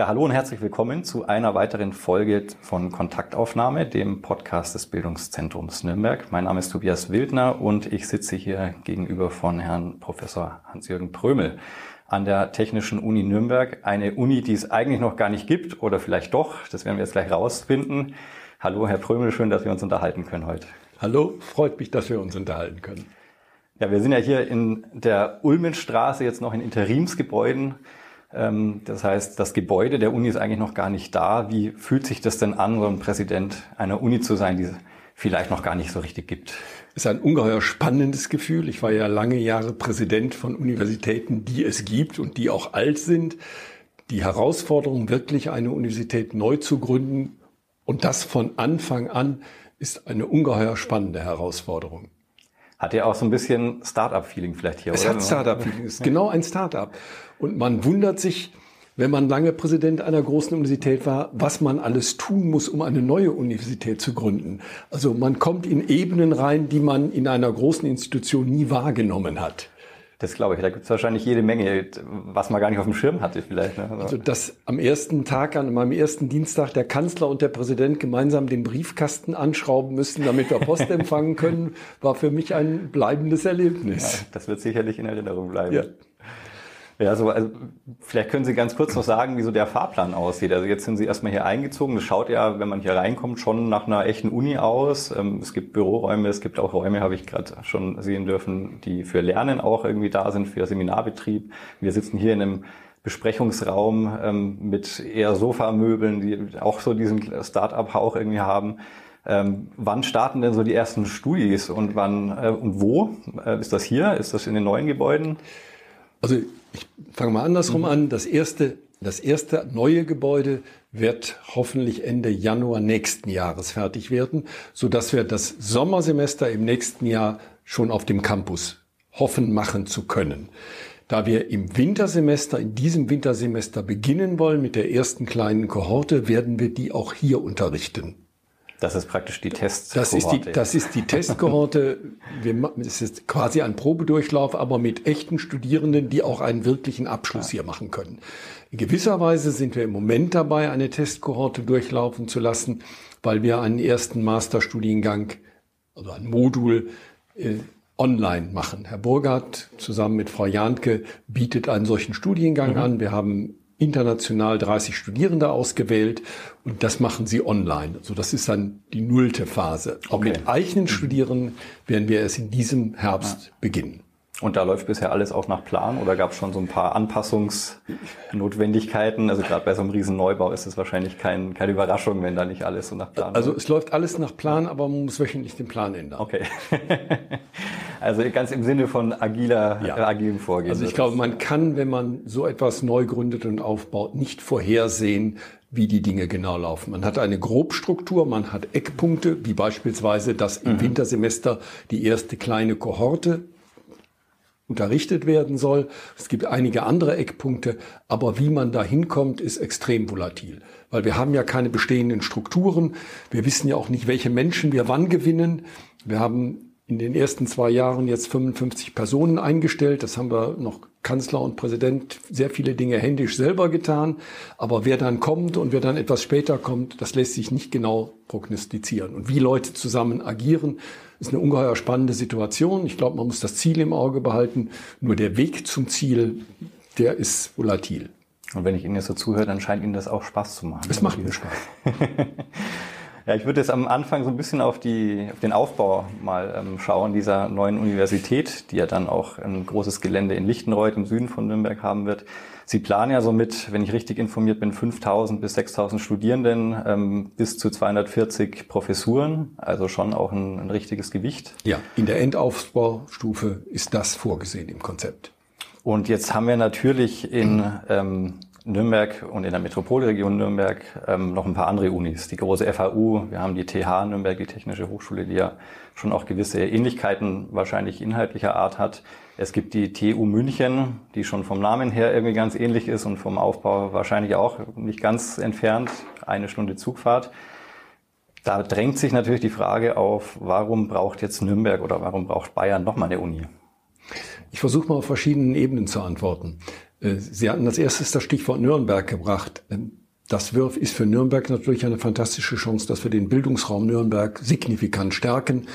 Ja, hallo und herzlich willkommen zu einer weiteren Folge von Kontaktaufnahme, dem Podcast des Bildungszentrums Nürnberg. Mein Name ist Tobias Wildner und ich sitze hier gegenüber von Herrn Professor Hans-Jürgen Prömel an der Technischen Uni Nürnberg. Eine Uni, die es eigentlich noch gar nicht gibt oder vielleicht doch. Das werden wir jetzt gleich rausfinden. Hallo, Herr Prömel, schön, dass wir uns unterhalten können heute. Hallo, freut mich, dass wir uns unterhalten können. Ja, wir sind ja hier in der Ulmenstraße, jetzt noch in Interimsgebäuden. Ähm, das heißt, das Gebäude der Uni ist eigentlich noch gar nicht da. Wie fühlt sich das denn an, so ein Präsident einer Uni zu sein, die es vielleicht noch gar nicht so richtig gibt? Es ist ein ungeheuer spannendes Gefühl. Ich war ja lange Jahre Präsident von Universitäten, die es gibt und die auch alt sind. Die Herausforderung, wirklich eine Universität neu zu gründen und das von Anfang an, ist eine ungeheuer spannende Herausforderung. Hat ja auch so ein bisschen Startup-Feeling vielleicht hier, es oder? Es hat Startup-Feeling, ist genau ein Startup. Und man wundert sich, wenn man lange Präsident einer großen Universität war, was man alles tun muss, um eine neue Universität zu gründen. Also man kommt in Ebenen rein, die man in einer großen Institution nie wahrgenommen hat. Das glaube ich. Da gibt es wahrscheinlich jede Menge, was man gar nicht auf dem Schirm hatte vielleicht. Ne? Also dass am ersten Tag, an meinem ersten Dienstag, der Kanzler und der Präsident gemeinsam den Briefkasten anschrauben müssten, damit wir Post empfangen können, war für mich ein bleibendes Erlebnis. Ja, das wird sicherlich in Erinnerung bleiben. Ja. Ja, so, also vielleicht können Sie ganz kurz noch sagen, wie so der Fahrplan aussieht. Also jetzt sind Sie erstmal hier eingezogen. Das schaut ja, wenn man hier reinkommt, schon nach einer echten Uni aus. Ähm, es gibt Büroräume, es gibt auch Räume, habe ich gerade schon sehen dürfen, die für Lernen auch irgendwie da sind, für Seminarbetrieb. Wir sitzen hier in einem Besprechungsraum ähm, mit eher Sofamöbeln, die auch so diesen Start-up-Hauch irgendwie haben. Ähm, wann starten denn so die ersten Studis und wann äh, und wo? Äh, ist das hier? Ist das in den neuen Gebäuden? Also ich fange mal andersrum mhm. an. Das erste, das erste neue Gebäude wird hoffentlich Ende Januar nächsten Jahres fertig werden, so dass wir das Sommersemester im nächsten Jahr schon auf dem Campus hoffen machen zu können. Da wir im Wintersemester, in diesem Wintersemester beginnen wollen mit der ersten kleinen Kohorte, werden wir die auch hier unterrichten. Das ist praktisch die Testkohorte. Das ist die, das ist die Testkohorte. Wir, es ist quasi ein Probedurchlauf, aber mit echten Studierenden, die auch einen wirklichen Abschluss hier machen können. In gewisser Weise sind wir im Moment dabei, eine Testkohorte durchlaufen zu lassen, weil wir einen ersten Masterstudiengang, also ein Modul, äh, online machen. Herr Burgert zusammen mit Frau Jahnke bietet einen solchen Studiengang mhm. an. Wir haben international 30 Studierende ausgewählt und das machen sie online. So, das ist dann die nullte Phase. Auch okay. mit eigenen Studierenden werden wir es in diesem Herbst ja. beginnen. Und da läuft bisher alles auch nach Plan oder gab es schon so ein paar Anpassungsnotwendigkeiten? Also gerade bei so einem riesen Neubau ist es wahrscheinlich kein, keine Überraschung, wenn da nicht alles so nach Plan Also es läuft alles nach Plan, aber man muss wöchentlich den Plan ändern. Okay. also ganz im Sinne von agiler, ja. äh, agilem Vorgehen. Also ich glaube, man kann, wenn man so etwas neu gründet und aufbaut, nicht vorhersehen, wie die Dinge genau laufen. Man hat eine Grobstruktur, man hat Eckpunkte, wie beispielsweise, dass im mhm. Wintersemester die erste kleine Kohorte unterrichtet werden soll. Es gibt einige andere Eckpunkte, aber wie man da hinkommt, ist extrem volatil, weil wir haben ja keine bestehenden Strukturen. Wir wissen ja auch nicht, welche Menschen wir wann gewinnen. Wir haben in den ersten zwei Jahren jetzt 55 Personen eingestellt. Das haben wir noch Kanzler und Präsident sehr viele Dinge händisch selber getan. Aber wer dann kommt und wer dann etwas später kommt, das lässt sich nicht genau prognostizieren. Und wie Leute zusammen agieren, ist eine ungeheuer spannende Situation. Ich glaube, man muss das Ziel im Auge behalten. Nur der Weg zum Ziel, der ist volatil. Und wenn ich Ihnen jetzt so zuhöre, dann scheint Ihnen das auch Spaß zu machen. Es macht mir Spaß. Ja, ich würde jetzt am Anfang so ein bisschen auf, die, auf den Aufbau mal ähm, schauen dieser neuen Universität, die ja dann auch ein großes Gelände in Lichtenreuth im Süden von Nürnberg haben wird. Sie planen ja so mit, wenn ich richtig informiert bin, 5000 bis 6000 Studierenden, ähm, bis zu 240 Professuren, also schon auch ein, ein richtiges Gewicht. Ja, in der Endaufbaustufe ist das vorgesehen im Konzept. Und jetzt haben wir natürlich in ähm, Nürnberg und in der Metropolregion Nürnberg ähm, noch ein paar andere Unis. Die große FAU, wir haben die TH Nürnberg, die Technische Hochschule, die ja schon auch gewisse Ähnlichkeiten wahrscheinlich inhaltlicher Art hat. Es gibt die TU München, die schon vom Namen her irgendwie ganz ähnlich ist und vom Aufbau wahrscheinlich auch nicht ganz entfernt, eine Stunde Zugfahrt. Da drängt sich natürlich die Frage auf, warum braucht jetzt Nürnberg oder warum braucht Bayern nochmal eine Uni? Ich versuche mal auf verschiedenen Ebenen zu antworten. Äh, Sie hatten als erstes das Stichwort Nürnberg gebracht. Ähm, das ist für Nürnberg natürlich eine fantastische Chance, dass wir den Bildungsraum Nürnberg signifikant stärken.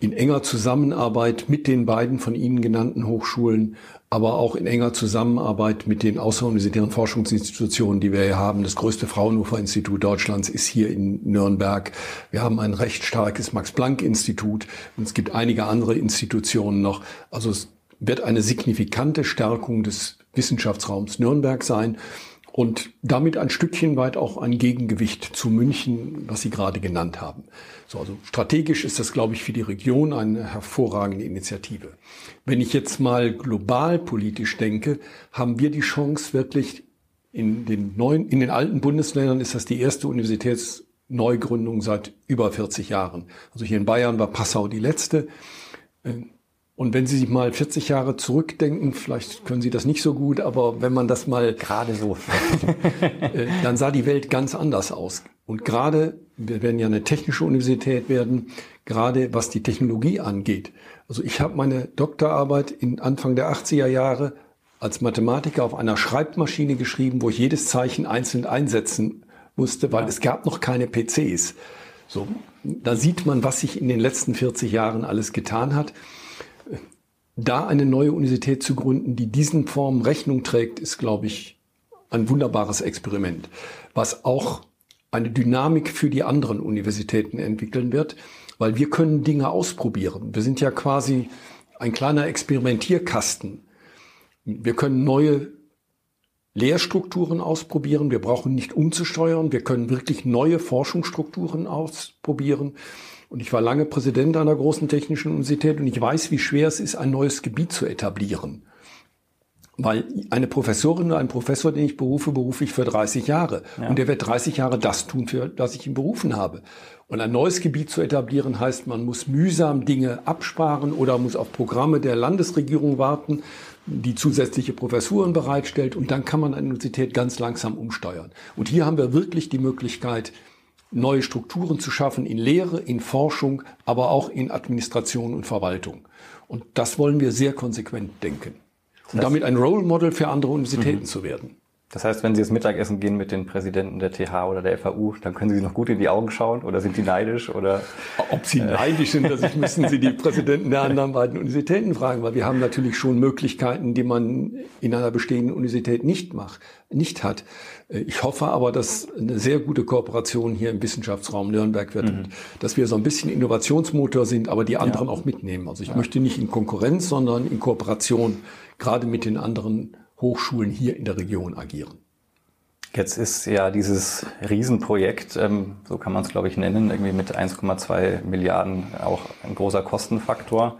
In enger Zusammenarbeit mit den beiden von Ihnen genannten Hochschulen, aber auch in enger Zusammenarbeit mit den außeruniversitären Forschungsinstitutionen, die wir hier haben. Das größte Fraunhofer-Institut Deutschlands ist hier in Nürnberg. Wir haben ein recht starkes Max-Planck-Institut und es gibt einige andere Institutionen noch. Also es wird eine signifikante Stärkung des Wissenschaftsraums Nürnberg sein und damit ein Stückchen weit auch ein Gegengewicht zu München, was Sie gerade genannt haben. So, also strategisch ist das, glaube ich, für die Region eine hervorragende Initiative. Wenn ich jetzt mal global politisch denke, haben wir die Chance wirklich in den neuen, in den alten Bundesländern ist das die erste Universitätsneugründung seit über 40 Jahren. Also hier in Bayern war Passau die letzte. Und wenn Sie sich mal 40 Jahre zurückdenken, vielleicht können Sie das nicht so gut, aber wenn man das mal gerade so, äh, dann sah die Welt ganz anders aus. Und gerade, wir werden ja eine technische Universität werden, gerade was die Technologie angeht. Also ich habe meine Doktorarbeit in Anfang der 80er Jahre als Mathematiker auf einer Schreibmaschine geschrieben, wo ich jedes Zeichen einzeln einsetzen musste, weil ja. es gab noch keine PCs. So, da sieht man, was sich in den letzten 40 Jahren alles getan hat da eine neue Universität zu gründen, die diesen Formen Rechnung trägt, ist, glaube ich, ein wunderbares Experiment, was auch eine Dynamik für die anderen Universitäten entwickeln wird, weil wir können Dinge ausprobieren. Wir sind ja quasi ein kleiner Experimentierkasten. Wir können neue Lehrstrukturen ausprobieren. Wir brauchen nicht umzusteuern. Wir können wirklich neue Forschungsstrukturen ausprobieren. Und ich war lange Präsident einer großen technischen Universität und ich weiß, wie schwer es ist, ein neues Gebiet zu etablieren. Weil eine Professorin oder ein Professor, den ich berufe, berufe ich für 30 Jahre. Ja. Und der wird 30 Jahre das tun, für das ich ihn berufen habe. Und ein neues Gebiet zu etablieren heißt, man muss mühsam Dinge absparen oder muss auf Programme der Landesregierung warten, die zusätzliche Professuren bereitstellt. Und dann kann man eine Universität ganz langsam umsteuern. Und hier haben wir wirklich die Möglichkeit, neue Strukturen zu schaffen in Lehre, in Forschung, aber auch in Administration und Verwaltung. Und das wollen wir sehr konsequent denken. Und damit ein Role Model für andere Universitäten mhm. zu werden. Das heißt, wenn Sie das Mittagessen gehen mit den Präsidenten der TH oder der FAU, dann können Sie sich noch gut in die Augen schauen oder sind die neidisch oder? Ob sie neidisch sind, das müssen Sie die Präsidenten der anderen beiden Universitäten fragen, weil wir haben natürlich schon Möglichkeiten, die man in einer bestehenden Universität nicht macht, nicht hat. Ich hoffe aber, dass eine sehr gute Kooperation hier im Wissenschaftsraum Nürnberg wird, mhm. dass wir so ein bisschen Innovationsmotor sind, aber die anderen ja. auch mitnehmen. Also ich ja. möchte nicht in Konkurrenz, sondern in Kooperation gerade mit den anderen Hochschulen hier in der Region agieren. Jetzt ist ja dieses Riesenprojekt, ähm, so kann man es glaube ich nennen, irgendwie mit 1,2 Milliarden auch ein großer Kostenfaktor.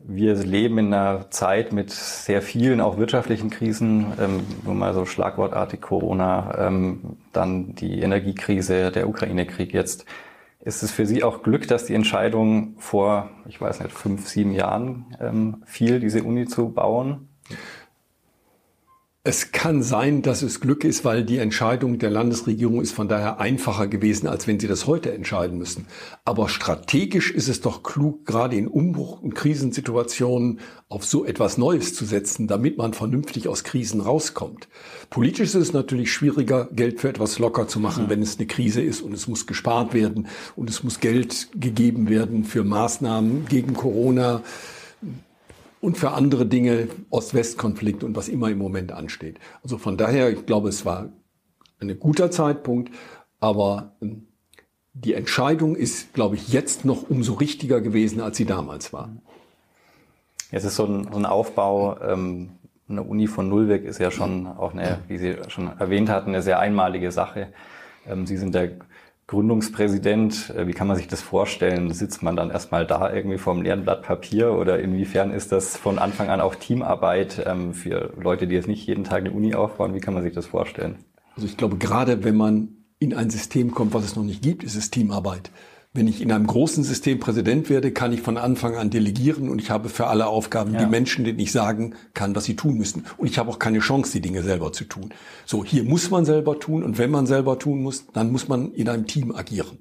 Wir leben in einer Zeit mit sehr vielen auch wirtschaftlichen Krisen, ähm, nur mal so schlagwortartig Corona, ähm, dann die Energiekrise, der Ukraine-Krieg jetzt. Ist es für Sie auch Glück, dass die Entscheidung vor, ich weiß nicht, fünf, sieben Jahren ähm, fiel, diese Uni zu bauen? Es kann sein, dass es Glück ist, weil die Entscheidung der Landesregierung ist von daher einfacher gewesen, als wenn sie das heute entscheiden müssen. Aber strategisch ist es doch klug, gerade in Umbruch- und Krisensituationen auf so etwas Neues zu setzen, damit man vernünftig aus Krisen rauskommt. Politisch ist es natürlich schwieriger, Geld für etwas locker zu machen, wenn es eine Krise ist und es muss gespart werden und es muss Geld gegeben werden für Maßnahmen gegen Corona und für andere Dinge, Ost-West-Konflikt und was immer im Moment ansteht. Also von daher, ich glaube, es war ein guter Zeitpunkt, aber ähm, die Entscheidung ist, glaube ich, jetzt noch umso richtiger gewesen, als sie damals war. Jetzt ist so ein, so ein Aufbau, ähm, eine Uni von Null weg ist ja schon auch eine, wie Sie schon erwähnt hatten, eine sehr einmalige Sache. Ähm, sie sind der Gründungspräsident, äh, wie kann man sich das vorstellen? Sitzt man dann erstmal da irgendwie vor einem leeren Blatt Papier oder inwiefern ist das von Anfang an auch Teamarbeit ähm, für Leute, die jetzt nicht jeden Tag eine Uni aufbauen? Wie kann man sich das vorstellen? Also ich glaube, gerade wenn man in ein System kommt, was es noch nicht gibt, ist es Teamarbeit. Wenn ich in einem großen System Präsident werde, kann ich von Anfang an delegieren und ich habe für alle Aufgaben ja. die Menschen, denen ich sagen kann, was sie tun müssen. Und ich habe auch keine Chance, die Dinge selber zu tun. So, hier muss man selber tun und wenn man selber tun muss, dann muss man in einem Team agieren.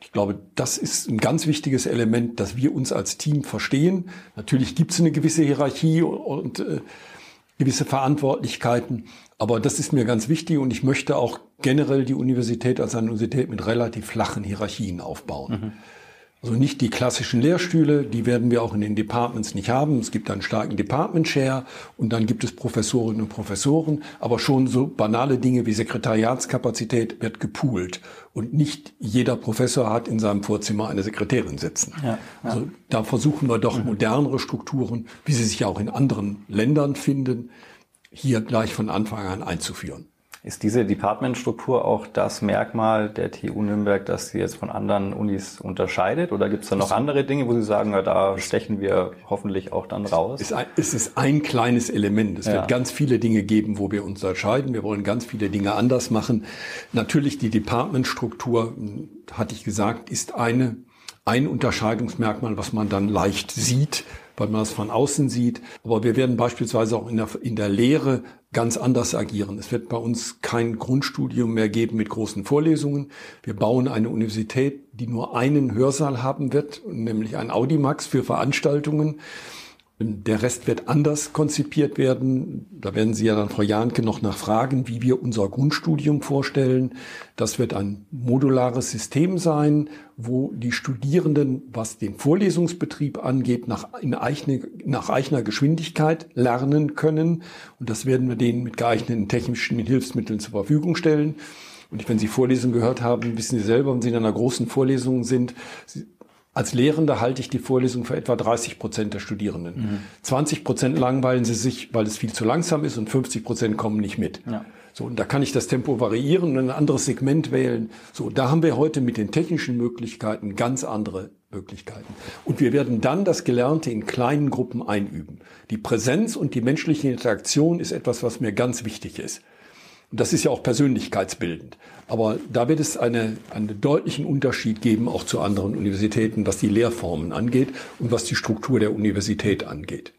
Ich glaube, das ist ein ganz wichtiges Element, dass wir uns als Team verstehen. Natürlich gibt es eine gewisse Hierarchie und äh, gewisse Verantwortlichkeiten, aber das ist mir ganz wichtig und ich möchte auch generell die Universität als eine Universität mit relativ flachen Hierarchien aufbauen. Mhm. Also nicht die klassischen Lehrstühle, die werden wir auch in den Departments nicht haben. Es gibt einen starken Department Share und dann gibt es Professorinnen und Professoren, aber schon so banale Dinge wie Sekretariatskapazität wird gepoolt und nicht jeder Professor hat in seinem Vorzimmer eine Sekretärin sitzen. Ja, ja. Also da versuchen wir doch mhm. modernere Strukturen, wie sie sich auch in anderen Ländern finden, hier gleich von Anfang an einzuführen. Ist diese Departmentstruktur auch das Merkmal der TU Nürnberg, das sie jetzt von anderen Unis unterscheidet? Oder gibt es da noch andere Dinge, wo Sie sagen, ja, da stechen wir hoffentlich auch dann raus? Es ist ein, es ist ein kleines Element. Es ja. wird ganz viele Dinge geben, wo wir uns unterscheiden. Wir wollen ganz viele Dinge anders machen. Natürlich die Departmentstruktur, hm, hatte ich gesagt, ist eine, ein Unterscheidungsmerkmal, was man dann leicht sieht weil man es von außen sieht. Aber wir werden beispielsweise auch in der, in der Lehre ganz anders agieren. Es wird bei uns kein Grundstudium mehr geben mit großen Vorlesungen. Wir bauen eine Universität, die nur einen Hörsaal haben wird, nämlich ein Audimax für Veranstaltungen. Der Rest wird anders konzipiert werden. Da werden Sie ja dann, Frau Jahnke, noch nachfragen, wie wir unser Grundstudium vorstellen. Das wird ein modulares System sein, wo die Studierenden, was den Vorlesungsbetrieb angeht, nach, in eigene, nach eigener Geschwindigkeit lernen können. Und das werden wir denen mit geeigneten technischen Hilfsmitteln zur Verfügung stellen. Und wenn Sie Vorlesungen gehört haben, wissen Sie selber, wenn Sie in einer großen Vorlesung sind, als Lehrender halte ich die Vorlesung für etwa 30 Prozent der Studierenden. Mhm. 20 Prozent langweilen sie sich, weil es viel zu langsam ist und 50 Prozent kommen nicht mit. Ja. So, und da kann ich das Tempo variieren und ein anderes Segment wählen. So, da haben wir heute mit den technischen Möglichkeiten ganz andere Möglichkeiten. Und wir werden dann das Gelernte in kleinen Gruppen einüben. Die Präsenz und die menschliche Interaktion ist etwas, was mir ganz wichtig ist. Und das ist ja auch persönlichkeitsbildend. Aber da wird es eine, einen deutlichen Unterschied geben, auch zu anderen Universitäten, was die Lehrformen angeht und was die Struktur der Universität angeht.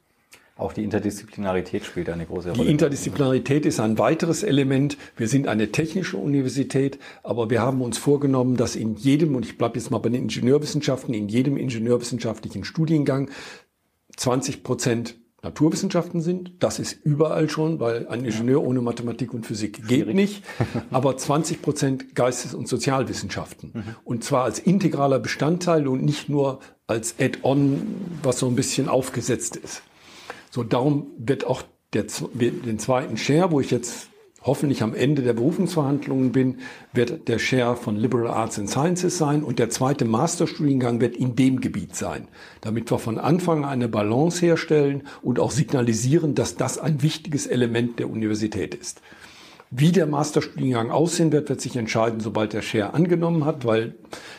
Auch die Interdisziplinarität spielt eine große Rolle. Die Interdisziplinarität ist ein weiteres Element. Wir sind eine technische Universität, aber wir haben uns vorgenommen, dass in jedem, und ich bleibe jetzt mal bei den Ingenieurwissenschaften, in jedem ingenieurwissenschaftlichen Studiengang 20 Prozent Naturwissenschaften sind. Das ist überall schon, weil ein Ingenieur ohne Mathematik und Physik Schwierig. geht nicht. Aber 20 Prozent Geistes- und Sozialwissenschaften. Mhm. Und zwar als integraler Bestandteil und nicht nur als Add-on, was so ein bisschen aufgesetzt ist. So, darum wird auch der, den zweiten Share, wo ich jetzt hoffentlich am Ende der Berufungsverhandlungen bin, wird der Share von Liberal Arts and Sciences sein und der zweite Masterstudiengang wird in dem Gebiet sein, damit wir von Anfang an eine Balance herstellen und auch signalisieren, dass das ein wichtiges Element der Universität ist. Wie der Masterstudiengang aussehen wird, wird sich entscheiden, sobald der Share angenommen hat, weil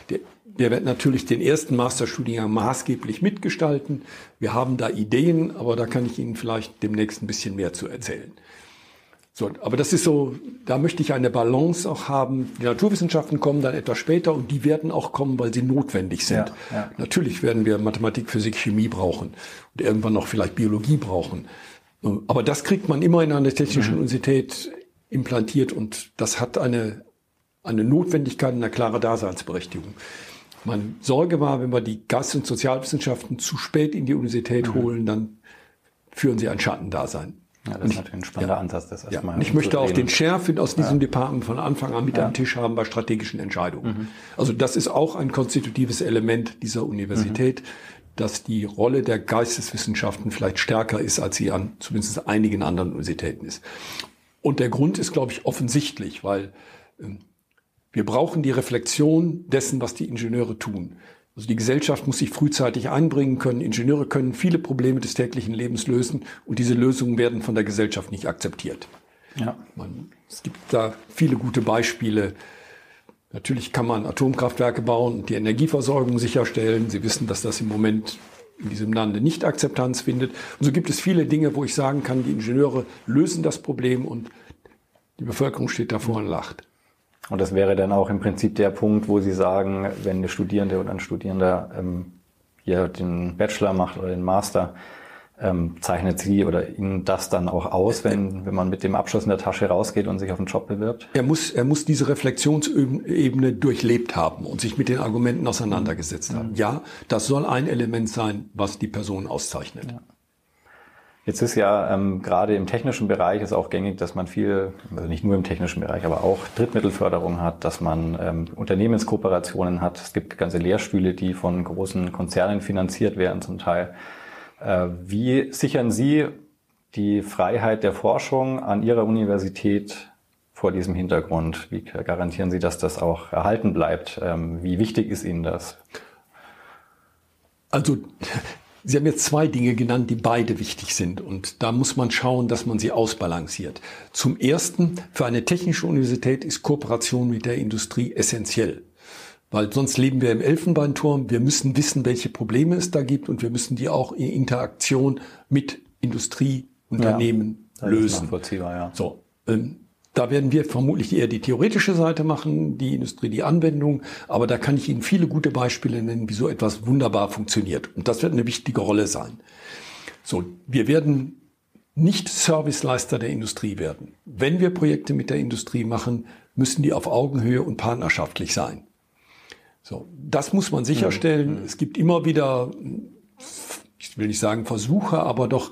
der, der wird natürlich den ersten Masterstudiengang maßgeblich mitgestalten. Wir haben da Ideen, aber da kann ich Ihnen vielleicht demnächst ein bisschen mehr zu erzählen. So, aber das ist so, da möchte ich eine Balance auch haben. Die Naturwissenschaften kommen dann etwas später und die werden auch kommen, weil sie notwendig sind. Ja, ja. Natürlich werden wir Mathematik, Physik, Chemie brauchen und irgendwann noch vielleicht Biologie brauchen. Aber das kriegt man immer in einer technischen mhm. Universität implantiert und das hat eine, eine Notwendigkeit eine klare Daseinsberechtigung. Meine Sorge war, wenn wir die Geist- und Sozialwissenschaften zu spät in die Universität mhm. holen, dann führen sie ein Schattendasein. Ja, das ist natürlich ein spannender ja. Ansatz, das erstmal. Ja. Ich möchte auch den Sheriff aus diesem. Department von Anfang an mit am Tisch haben bei strategischen Entscheidungen. Mhm. Also das ist auch ein konstitutives Element dieser Universität, mhm. dass die Rolle der Geisteswissenschaften vielleicht stärker ist, als sie an zumindest einigen anderen Universitäten ist. Und der Grund ist, glaube ich, offensichtlich, weil äh, wir brauchen die Reflexion dessen, was die Ingenieure tun. Also die Gesellschaft muss sich frühzeitig einbringen können. Ingenieure können viele Probleme des täglichen Lebens lösen und diese Lösungen werden von der Gesellschaft nicht akzeptiert. Ja. Man, es gibt da viele gute Beispiele. Natürlich kann man Atomkraftwerke bauen und die Energieversorgung sicherstellen. Sie wissen, dass das im Moment in diesem Lande nicht Akzeptanz findet. Und so gibt es viele Dinge, wo ich sagen kann, die Ingenieure lösen das Problem und die Bevölkerung steht davor und lacht. Und das wäre dann auch im Prinzip der Punkt, wo Sie sagen, wenn eine Studierende oder ein Studierender ähm, hier den Bachelor macht oder den Master, ähm, zeichnet Sie oder Ihnen das dann auch aus, wenn, wenn man mit dem Abschluss in der Tasche rausgeht und sich auf einen Job bewirbt? Er muss, er muss diese Reflexionsebene durchlebt haben und sich mit den Argumenten auseinandergesetzt haben. Ja, das soll ein Element sein, was die Person auszeichnet. Ja. Jetzt ist ja ähm, gerade im technischen Bereich ist auch gängig, dass man viel, also nicht nur im technischen Bereich, aber auch Drittmittelförderung hat, dass man ähm, Unternehmenskooperationen hat. Es gibt ganze Lehrstühle, die von großen Konzernen finanziert werden zum Teil. Äh, wie sichern Sie die Freiheit der Forschung an Ihrer Universität vor diesem Hintergrund? Wie garantieren Sie, dass das auch erhalten bleibt? Ähm, wie wichtig ist Ihnen das? Also Sie haben jetzt zwei Dinge genannt, die beide wichtig sind. Und da muss man schauen, dass man sie ausbalanciert. Zum Ersten, für eine technische Universität ist Kooperation mit der Industrie essentiell. Weil sonst leben wir im Elfenbeinturm. Wir müssen wissen, welche Probleme es da gibt und wir müssen die auch in Interaktion mit Industrieunternehmen ja, lösen. Ja. So, ähm, da werden wir vermutlich eher die theoretische Seite machen, die Industrie, die Anwendung. Aber da kann ich Ihnen viele gute Beispiele nennen, wie so etwas wunderbar funktioniert. Und das wird eine wichtige Rolle sein. So, wir werden nicht Serviceleister der Industrie werden. Wenn wir Projekte mit der Industrie machen, müssen die auf Augenhöhe und partnerschaftlich sein. So, das muss man sicherstellen. Mhm. Es gibt immer wieder ich will nicht sagen Versuche, aber doch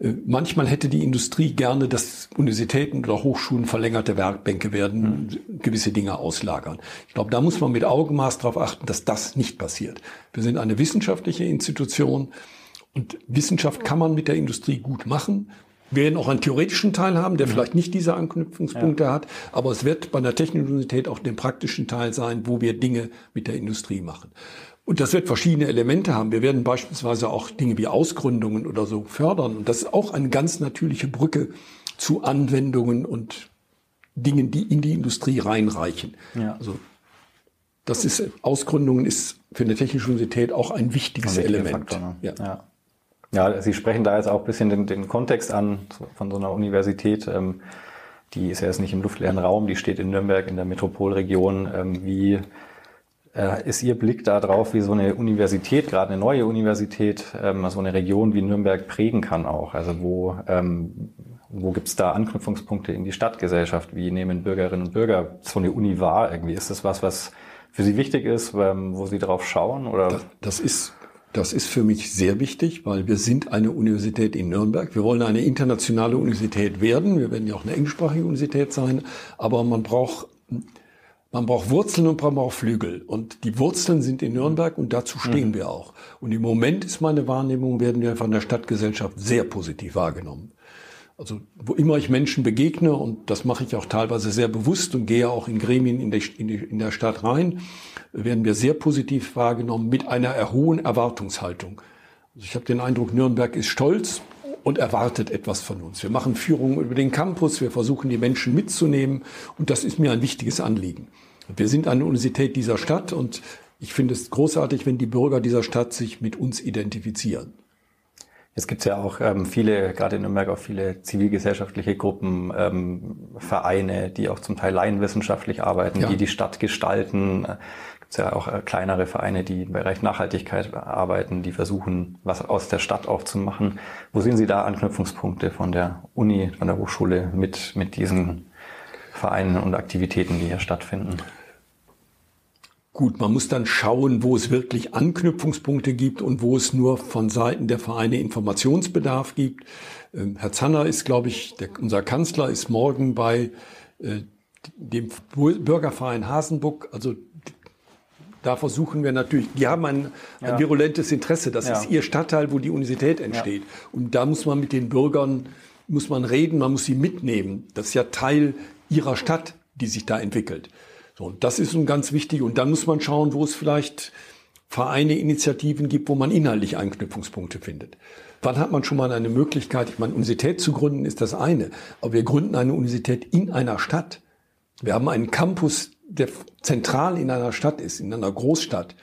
äh, manchmal hätte die Industrie gerne, dass Universitäten oder Hochschulen verlängerte Werkbänke werden, mhm. gewisse Dinge auslagern. Ich glaube, da muss man mit Augenmaß darauf achten, dass das nicht passiert. Wir sind eine wissenschaftliche Institution und Wissenschaft kann man mit der Industrie gut machen. Wir werden auch einen theoretischen Teil haben, der vielleicht nicht diese Anknüpfungspunkte ja. hat, aber es wird bei der Universität auch den praktischen Teil sein, wo wir Dinge mit der Industrie machen. Und das wird verschiedene Elemente haben. Wir werden beispielsweise auch Dinge wie Ausgründungen oder so fördern. Und das ist auch eine ganz natürliche Brücke zu Anwendungen und Dingen, die in die Industrie reinreichen. Ja. Also das ist Ausgründungen ist für eine technische Universität auch ein wichtiges ein Element. Faktor, ne? ja. ja. Ja. Sie sprechen da jetzt auch ein bisschen den, den Kontext an von so einer Universität. Ähm, die ist ja jetzt nicht im luftleeren Raum, die steht in Nürnberg in der Metropolregion. Ähm, wie ist Ihr Blick darauf, wie so eine Universität, gerade eine neue Universität, ähm, so eine Region wie Nürnberg prägen kann auch? Also wo, ähm, wo gibt es da Anknüpfungspunkte in die Stadtgesellschaft? Wie nehmen Bürgerinnen und Bürger so eine Uni wahr irgendwie? Ist das was, was für Sie wichtig ist, ähm, wo Sie darauf schauen? Oder? Das, das ist das ist für mich sehr wichtig, weil wir sind eine Universität in Nürnberg. Wir wollen eine internationale Universität werden. Wir werden ja auch eine englischsprachige Universität sein. Aber man braucht man braucht Wurzeln und man braucht Flügel. Und die Wurzeln sind in Nürnberg und dazu stehen mhm. wir auch. Und im Moment ist meine Wahrnehmung, werden wir von der Stadtgesellschaft sehr positiv wahrgenommen. Also wo immer ich Menschen begegne, und das mache ich auch teilweise sehr bewusst und gehe auch in Gremien in, der, in, die, in der Stadt rein, werden wir sehr positiv wahrgenommen mit einer hohen Erwartungshaltung. Also ich habe den Eindruck, Nürnberg ist stolz und erwartet etwas von uns. Wir machen Führungen über den Campus, wir versuchen die Menschen mitzunehmen und das ist mir ein wichtiges Anliegen. Wir sind eine Universität dieser Stadt und ich finde es großartig, wenn die Bürger dieser Stadt sich mit uns identifizieren. Jetzt gibt es ja auch ähm, viele, gerade in Nürnberg auch viele zivilgesellschaftliche Gruppen, ähm, Vereine, die auch zum Teil laienwissenschaftlich arbeiten, ja. die die Stadt gestalten. Gibt ja auch äh, kleinere Vereine, die im Bereich Nachhaltigkeit arbeiten, die versuchen, was aus der Stadt auch zu machen. Wo sehen Sie da Anknüpfungspunkte von der Uni, von der Hochschule mit, mit diesen Vereinen und Aktivitäten, die hier stattfinden? Gut, man muss dann schauen, wo es wirklich Anknüpfungspunkte gibt und wo es nur von Seiten der Vereine Informationsbedarf gibt. Ähm, Herr Zanner ist, glaube ich, der, unser Kanzler ist morgen bei äh, dem Bürgerverein Hasenbuck. Also da versuchen wir natürlich, die haben ein, ein ja. virulentes Interesse. Das ja. ist ihr Stadtteil, wo die Universität entsteht. Ja. Und da muss man mit den Bürgern, muss man reden, man muss sie mitnehmen. Das ist ja Teil ihrer Stadt, die sich da entwickelt. So, und das ist ein ganz wichtig. Und dann muss man schauen, wo es vielleicht Vereine, Initiativen gibt, wo man inhaltlich Anknüpfungspunkte findet. Wann hat man schon mal eine Möglichkeit, ich meine, Universität zu gründen ist das eine, aber wir gründen eine Universität in einer Stadt. Wir haben einen Campus, der zentral in einer Stadt ist, in einer Großstadt,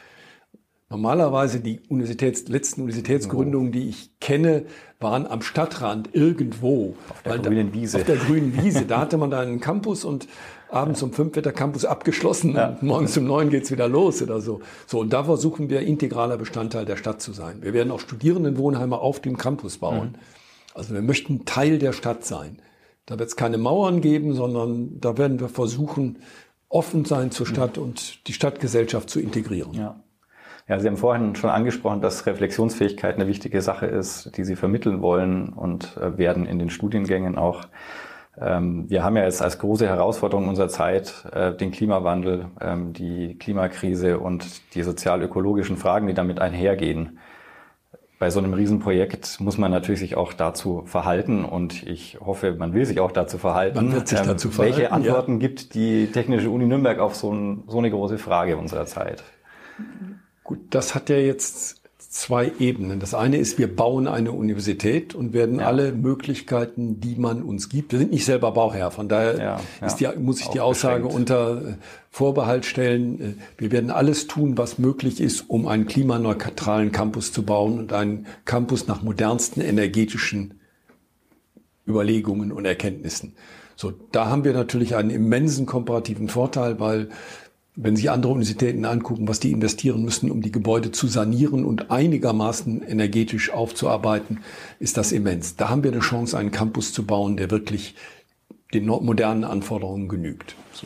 Normalerweise die Universitäts, letzten Universitätsgründungen, die ich kenne, waren am Stadtrand irgendwo. Auf der grünen Wiese. Auf der grünen Wiese. Da hatte man da einen Campus und abends um fünf wird der Campus abgeschlossen ja. und morgens um neun geht's wieder los oder so. So, und da versuchen wir integraler Bestandteil der Stadt zu sein. Wir werden auch Studierendenwohnheime auf dem Campus bauen. Mhm. Also wir möchten Teil der Stadt sein. Da wird es keine Mauern geben, sondern da werden wir versuchen, offen sein zur Stadt mhm. und die Stadtgesellschaft zu integrieren. Ja. Ja, Sie haben vorhin schon angesprochen, dass Reflexionsfähigkeit eine wichtige Sache ist, die Sie vermitteln wollen und äh, werden in den Studiengängen auch. Ähm, wir haben ja jetzt als große Herausforderung unserer Zeit äh, den Klimawandel, ähm, die Klimakrise und die sozial-ökologischen Fragen, die damit einhergehen. Bei so einem Riesenprojekt muss man natürlich sich auch dazu verhalten und ich hoffe, man will sich auch dazu verhalten. Man wird sich ähm, dazu verhalten. Welche Antworten ja. gibt die Technische Uni Nürnberg auf so, ein, so eine große Frage unserer Zeit? Gut, das hat ja jetzt zwei Ebenen. Das eine ist, wir bauen eine Universität und werden ja. alle Möglichkeiten, die man uns gibt. Wir sind nicht selber Bauherr, von daher ja, ja. Ist die, muss ich Auch die Aussage beschränkt. unter äh, Vorbehalt stellen. Äh, wir werden alles tun, was möglich ist, um einen klimaneutralen Campus zu bauen und einen Campus nach modernsten energetischen Überlegungen und Erkenntnissen. So, da haben wir natürlich einen immensen komparativen Vorteil, weil wenn Sie andere Universitäten angucken, was die investieren müssen, um die Gebäude zu sanieren und einigermaßen energetisch aufzuarbeiten, ist das immens. Da haben wir eine Chance, einen Campus zu bauen, der wirklich den modernen Anforderungen genügt. So.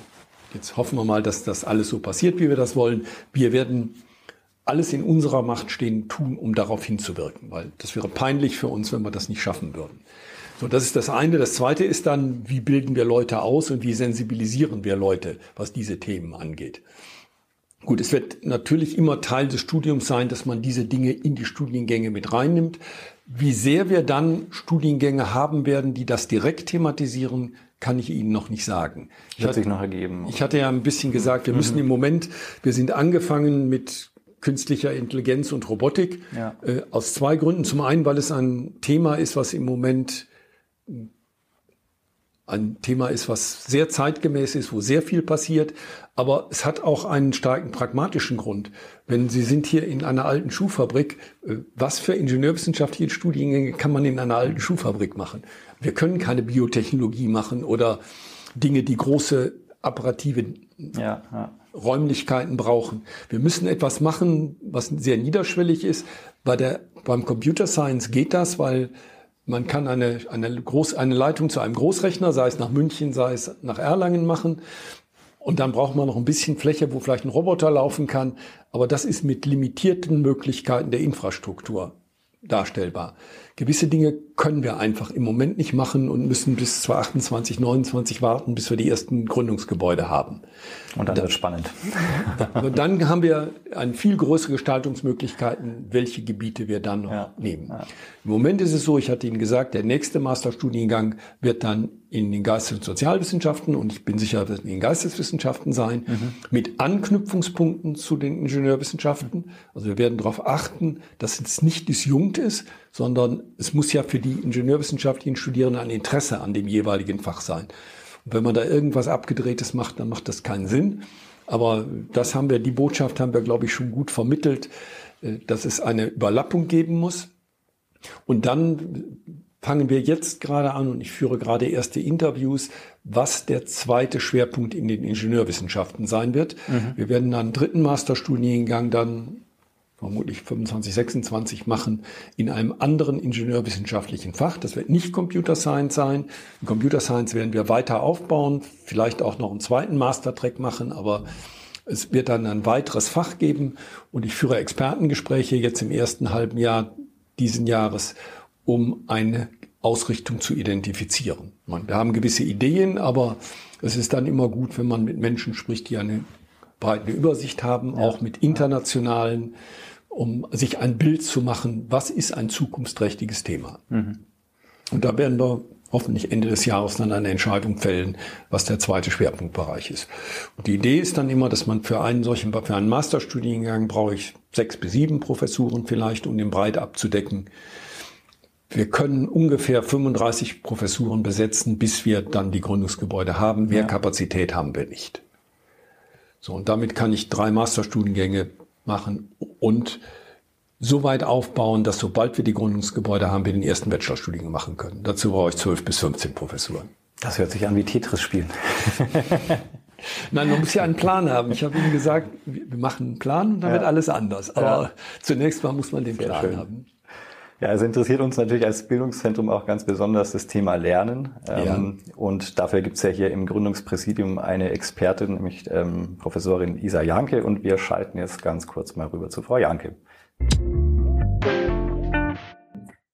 Jetzt hoffen wir mal, dass das alles so passiert, wie wir das wollen. Wir werden alles in unserer Macht stehen tun, um darauf hinzuwirken, weil das wäre peinlich für uns, wenn wir das nicht schaffen würden. So, das ist das eine. Das zweite ist dann, wie bilden wir Leute aus und wie sensibilisieren wir Leute, was diese Themen angeht. Gut, es wird natürlich immer Teil des Studiums sein, dass man diese Dinge in die Studiengänge mit reinnimmt. Wie sehr wir dann Studiengänge haben werden, die das direkt thematisieren, kann ich Ihnen noch nicht sagen. Ich Wird hatte, sich noch ergeben. Ich hatte ja ein bisschen gesagt, wir müssen mhm. im Moment, wir sind angefangen mit künstlicher Intelligenz und Robotik ja. äh, aus zwei Gründen. Zum einen, weil es ein Thema ist, was im Moment ein Thema ist, was sehr zeitgemäß ist, wo sehr viel passiert, aber es hat auch einen starken pragmatischen Grund. Wenn Sie sind hier in einer alten Schuhfabrik, äh, was für ingenieurwissenschaftliche Studiengänge kann man in einer alten Schuhfabrik machen? Wir können keine Biotechnologie machen oder Dinge, die große apparative ja, ja. Räumlichkeiten brauchen. Wir müssen etwas machen, was sehr niederschwellig ist. Bei der, beim Computer Science geht das, weil man kann eine, eine, Groß, eine Leitung zu einem Großrechner, sei es nach München, sei es nach Erlangen machen. Und dann braucht man noch ein bisschen Fläche, wo vielleicht ein Roboter laufen kann. Aber das ist mit limitierten Möglichkeiten der Infrastruktur darstellbar. Gewisse Dinge können wir einfach im Moment nicht machen und müssen bis 2028, 29 warten, bis wir die ersten Gründungsgebäude haben. Und dann wird spannend. dann haben wir eine viel größere Gestaltungsmöglichkeiten, welche Gebiete wir dann noch ja. nehmen. Ja. Im Moment ist es so, ich hatte Ihnen gesagt, der nächste Masterstudiengang wird dann in den Geistes- und Sozialwissenschaften und ich bin sicher, wird in den Geisteswissenschaften sein, mhm. mit Anknüpfungspunkten zu den Ingenieurwissenschaften. Also wir werden darauf achten, dass es nicht disjunkt ist, sondern es muss ja für die ingenieurwissenschaftlichen Studierenden ein Interesse an dem jeweiligen Fach sein. Und wenn man da irgendwas Abgedrehtes macht, dann macht das keinen Sinn. Aber das haben wir, die Botschaft haben wir, glaube ich, schon gut vermittelt, äh, dass es eine Überlappung geben muss. Und dann fangen wir jetzt gerade an und ich führe gerade erste Interviews, was der zweite Schwerpunkt in den Ingenieurwissenschaften sein wird. Mhm. Wir werden einen dritten Masterstudiengang dann vermutlich 25, 26 machen in einem anderen ingenieurwissenschaftlichen Fach. Das wird nicht Computer Science sein. In Computer Science werden wir weiter aufbauen, vielleicht auch noch einen zweiten Mastertrack machen, aber es wird dann ein weiteres Fach geben und ich führe Expertengespräche jetzt im ersten halben Jahr diesen Jahres, um eine Ausrichtung zu identifizieren. Wir haben gewisse Ideen, aber es ist dann immer gut, wenn man mit Menschen spricht, die eine breite Übersicht haben, ja. auch mit internationalen, um sich ein Bild zu machen, was ist ein zukunftsträchtiges Thema. Mhm. Und da werden wir hoffentlich Ende des Jahres dann eine Entscheidung fällen, was der zweite Schwerpunktbereich ist. Und die Idee ist dann immer, dass man für einen solchen, für einen Masterstudiengang brauche ich sechs bis sieben Professuren vielleicht, um den Breit abzudecken. Wir können ungefähr 35 Professuren besetzen, bis wir dann die Gründungsgebäude haben. Mehr ja. Kapazität haben wir nicht. So, und damit kann ich drei Masterstudiengänge machen und so weit aufbauen, dass sobald wir die Gründungsgebäude haben, wir den ersten Bachelorstudiengang machen können. Dazu brauche ich zwölf bis 15 Professuren. Das hört sich an wie Tetris spielen. Nein, man muss ja einen Plan haben. Ich habe Ihnen gesagt, wir machen einen Plan und dann ja. wird alles anders. Aber ja. zunächst mal muss man den Sehr Plan schön. haben. Ja, es interessiert uns natürlich als Bildungszentrum auch ganz besonders das Thema Lernen. Ja. Ähm, und dafür gibt es ja hier im Gründungspräsidium eine Expertin, nämlich ähm, Professorin Isa Janke. Und wir schalten jetzt ganz kurz mal rüber zu Frau Janke.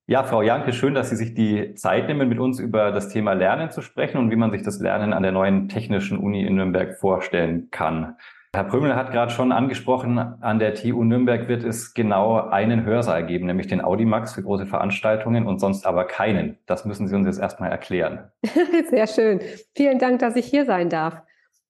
Ja, Frau Janke, schön, dass Sie sich die Zeit nehmen, mit uns über das Thema Lernen zu sprechen und wie man sich das Lernen an der neuen Technischen Uni in Nürnberg vorstellen kann. Herr Prömel hat gerade schon angesprochen, an der TU Nürnberg wird es genau einen Hörsaal geben, nämlich den Audimax für große Veranstaltungen und sonst aber keinen. Das müssen Sie uns jetzt erstmal erklären. Sehr schön. Vielen Dank, dass ich hier sein darf.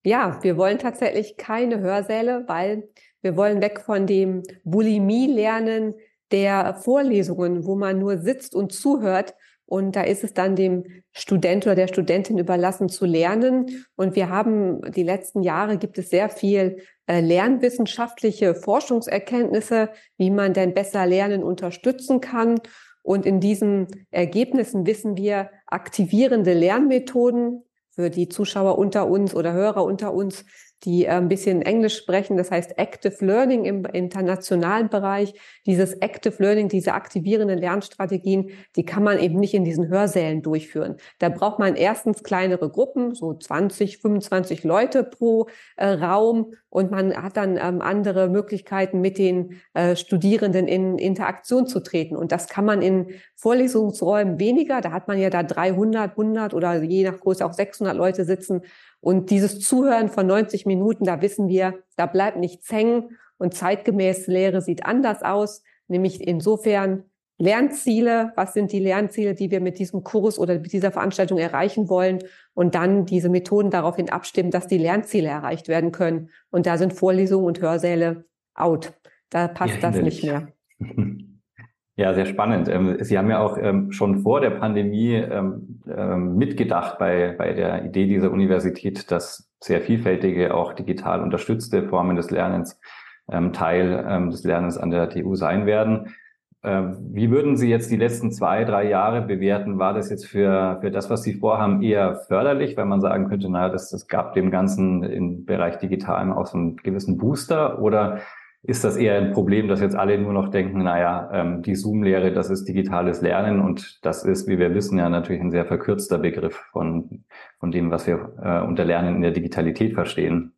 Ja, wir wollen tatsächlich keine Hörsäle, weil wir wollen weg von dem Bulimie-Lernen, der Vorlesungen, wo man nur sitzt und zuhört. Und da ist es dann dem Student oder der Studentin überlassen zu lernen. Und wir haben die letzten Jahre gibt es sehr viel äh, lernwissenschaftliche Forschungserkenntnisse, wie man denn besser Lernen unterstützen kann. Und in diesen Ergebnissen wissen wir, aktivierende Lernmethoden für die Zuschauer unter uns oder Hörer unter uns die äh, ein bisschen Englisch sprechen, das heißt Active Learning im internationalen Bereich. Dieses Active Learning, diese aktivierenden Lernstrategien, die kann man eben nicht in diesen Hörsälen durchführen. Da braucht man erstens kleinere Gruppen, so 20, 25 Leute pro äh, Raum und man hat dann ähm, andere Möglichkeiten, mit den äh, Studierenden in Interaktion zu treten. Und das kann man in Vorlesungsräumen weniger. Da hat man ja da 300, 100 oder je nach Größe auch 600 Leute sitzen. Und dieses Zuhören von 90 Minuten, da wissen wir, da bleibt nichts hängen und zeitgemäß Lehre sieht anders aus, nämlich insofern Lernziele, was sind die Lernziele, die wir mit diesem Kurs oder mit dieser Veranstaltung erreichen wollen und dann diese Methoden daraufhin abstimmen, dass die Lernziele erreicht werden können. Und da sind Vorlesungen und Hörsäle out. Da passt ja, das nicht mehr. Ja, sehr spannend. Ähm, Sie haben ja auch ähm, schon vor der Pandemie ähm, mitgedacht bei, bei der Idee dieser Universität, dass sehr vielfältige, auch digital unterstützte Formen des Lernens Teil des Lernens an der TU sein werden. Wie würden Sie jetzt die letzten zwei, drei Jahre bewerten? War das jetzt für, für das, was Sie vorhaben, eher förderlich, weil man sagen könnte, naja, das, das gab dem Ganzen im Bereich Digitalem auch so einen gewissen Booster? Oder ist das eher ein Problem, dass jetzt alle nur noch denken, naja, ähm, die Zoom-Lehre, das ist digitales Lernen und das ist, wie wir wissen, ja natürlich ein sehr verkürzter Begriff von, von dem, was wir äh, unter Lernen in der Digitalität verstehen.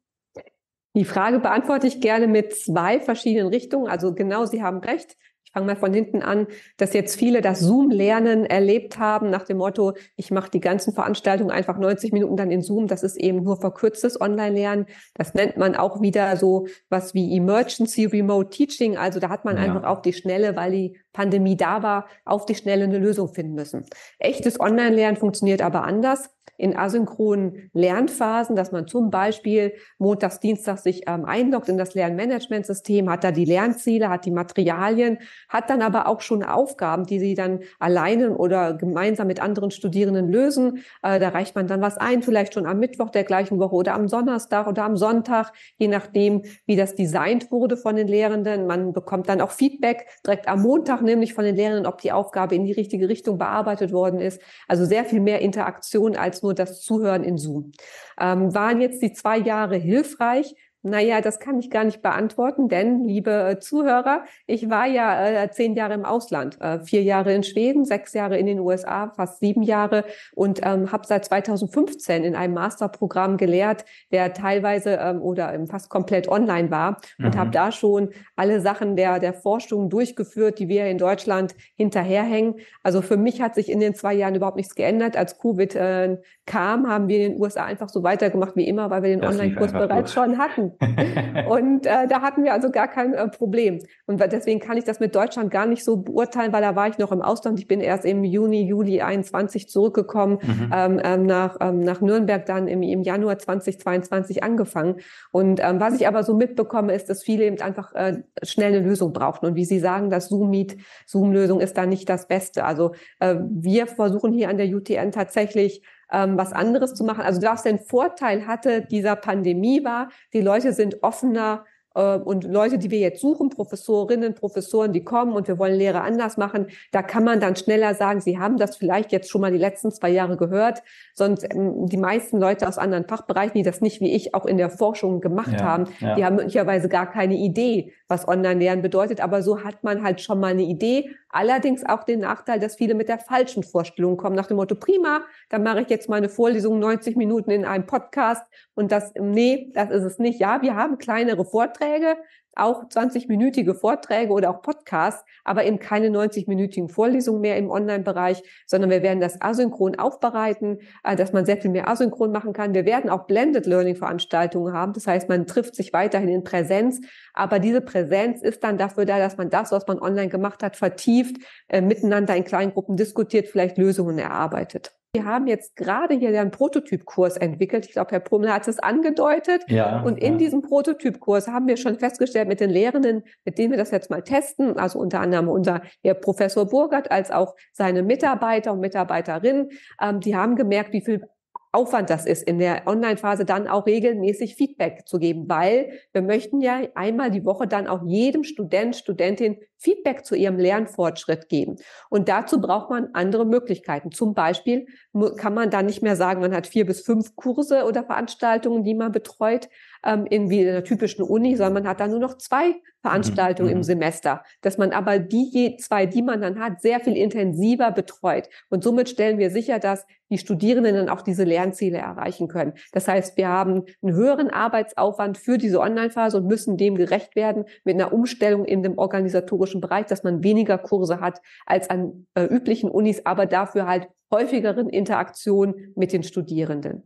Die Frage beantworte ich gerne mit zwei verschiedenen Richtungen. Also genau, Sie haben recht fange mal von hinten an, dass jetzt viele das Zoom-Lernen erlebt haben nach dem Motto, ich mache die ganzen Veranstaltungen einfach 90 Minuten dann in Zoom. Das ist eben nur verkürztes Online-Lernen. Das nennt man auch wieder so was wie Emergency Remote Teaching. Also da hat man ja. einfach auf die Schnelle, weil die Pandemie da war, auf die Schnelle eine Lösung finden müssen. Echtes Online-Lernen funktioniert aber anders in asynchronen Lernphasen, dass man zum Beispiel montags, dienstags sich ähm, einloggt in das Lernmanagementsystem, hat da die Lernziele, hat die Materialien, hat dann aber auch schon Aufgaben, die sie dann alleine oder gemeinsam mit anderen Studierenden lösen. Äh, da reicht man dann was ein, vielleicht schon am Mittwoch der gleichen Woche oder am Donnerstag oder am Sonntag, je nachdem, wie das designt wurde von den Lehrenden. Man bekommt dann auch Feedback direkt am Montag, nämlich von den Lehrenden, ob die Aufgabe in die richtige Richtung bearbeitet worden ist. Also sehr viel mehr Interaktion als nur das Zuhören in Zoom. Ähm, waren jetzt die zwei Jahre hilfreich? Naja, das kann ich gar nicht beantworten, denn, liebe äh, Zuhörer, ich war ja äh, zehn Jahre im Ausland, äh, vier Jahre in Schweden, sechs Jahre in den USA, fast sieben Jahre und ähm, habe seit 2015 in einem Masterprogramm gelehrt, der teilweise ähm, oder fast komplett online war und mhm. habe da schon alle Sachen der, der Forschung durchgeführt, die wir in Deutschland hinterherhängen. Also für mich hat sich in den zwei Jahren überhaupt nichts geändert. Als Covid äh, kam, haben wir in den USA einfach so weitergemacht wie immer, weil wir den Online-Kurs bereits schon hatten. und äh, da hatten wir also gar kein äh, Problem. Und deswegen kann ich das mit Deutschland gar nicht so beurteilen, weil da war ich noch im Ausland. Ich bin erst im Juni, Juli 21 zurückgekommen, mhm. ähm, ähm, nach, ähm, nach Nürnberg dann im, im Januar 2022 angefangen. Und ähm, was ich aber so mitbekomme, ist, dass viele eben einfach äh, schnell eine Lösung brauchten. Und wie Sie sagen, das Zoom-Meet, Zoom-Lösung ist da nicht das Beste. Also äh, wir versuchen hier an der UTN tatsächlich ähm, was anderes zu machen. Also was den Vorteil hatte dieser Pandemie war, die Leute sind offener äh, und Leute, die wir jetzt suchen, Professorinnen, Professoren, die kommen und wir wollen Lehre anders machen, da kann man dann schneller sagen, sie haben das vielleicht jetzt schon mal die letzten zwei Jahre gehört. Sonst ähm, die meisten Leute aus anderen Fachbereichen, die das nicht wie ich auch in der Forschung gemacht ja, haben, ja. die haben möglicherweise gar keine Idee, was Online-Lernen bedeutet. Aber so hat man halt schon mal eine Idee. Allerdings auch den Nachteil, dass viele mit der falschen Vorstellung kommen, nach dem Motto, prima, dann mache ich jetzt meine Vorlesung 90 Minuten in einem Podcast und das, nee, das ist es nicht. Ja, wir haben kleinere Vorträge, auch 20-minütige Vorträge oder auch Podcasts, aber eben keine 90-minütigen Vorlesungen mehr im Online-Bereich, sondern wir werden das asynchron aufbereiten, äh, dass man sehr viel mehr asynchron machen kann. Wir werden auch Blended Learning Veranstaltungen haben. Das heißt, man trifft sich weiterhin in Präsenz, aber diese Präsenz ist dann dafür da, dass man das, was man online gemacht hat, vertieft, äh, miteinander in kleinen Gruppen diskutiert, vielleicht Lösungen erarbeitet. Wir haben jetzt gerade hier einen Prototypkurs entwickelt. Ich glaube, Herr Pummel hat es angedeutet. Ja, und in ja. diesem Prototypkurs haben wir schon festgestellt mit den Lehrenden, mit denen wir das jetzt mal testen, also unter anderem unser Herr Professor Burgert als auch seine Mitarbeiter und Mitarbeiterinnen, ähm, die haben gemerkt, wie viel Aufwand das ist, in der Online-Phase dann auch regelmäßig Feedback zu geben, weil wir möchten ja einmal die Woche dann auch jedem Student, Studentin Feedback zu ihrem Lernfortschritt geben. Und dazu braucht man andere Möglichkeiten. Zum Beispiel kann man da nicht mehr sagen, man hat vier bis fünf Kurse oder Veranstaltungen, die man betreut, ähm, in wie in einer typischen Uni, sondern man hat da nur noch zwei Veranstaltungen mhm. im Semester, dass man aber die zwei, die man dann hat, sehr viel intensiver betreut. Und somit stellen wir sicher, dass die Studierenden dann auch diese Lernziele erreichen können. Das heißt, wir haben einen höheren Arbeitsaufwand für diese Online-Phase und müssen dem gerecht werden mit einer Umstellung in dem organisatorischen Bereich, dass man weniger Kurse hat als an äh, üblichen Unis, aber dafür halt häufigeren Interaktionen mit den Studierenden.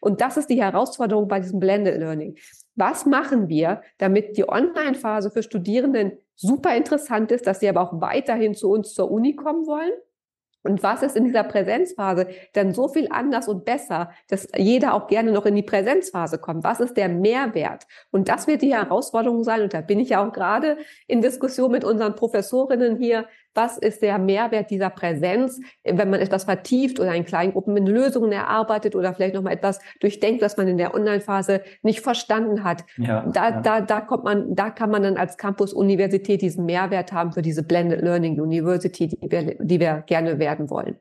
Und das ist die Herausforderung bei diesem Blended Learning. Was machen wir, damit die Online-Phase für Studierenden super interessant ist, dass sie aber auch weiterhin zu uns zur Uni kommen wollen? Und was ist in dieser Präsenzphase dann so viel anders und besser, dass jeder auch gerne noch in die Präsenzphase kommt? Was ist der Mehrwert? Und das wird die Herausforderung sein. Und da bin ich ja auch gerade in Diskussion mit unseren Professorinnen hier, was ist der Mehrwert dieser Präsenz, wenn man etwas vertieft oder in kleinen Gruppen mit Lösungen erarbeitet oder vielleicht nochmal etwas durchdenkt, was man in der Online-Phase nicht verstanden hat. Ja, da, ja. da, da kommt man, da kann man dann als Campus-Universität diesen Mehrwert haben für diese Blended Learning University, die wir, die wir gerne werden wollen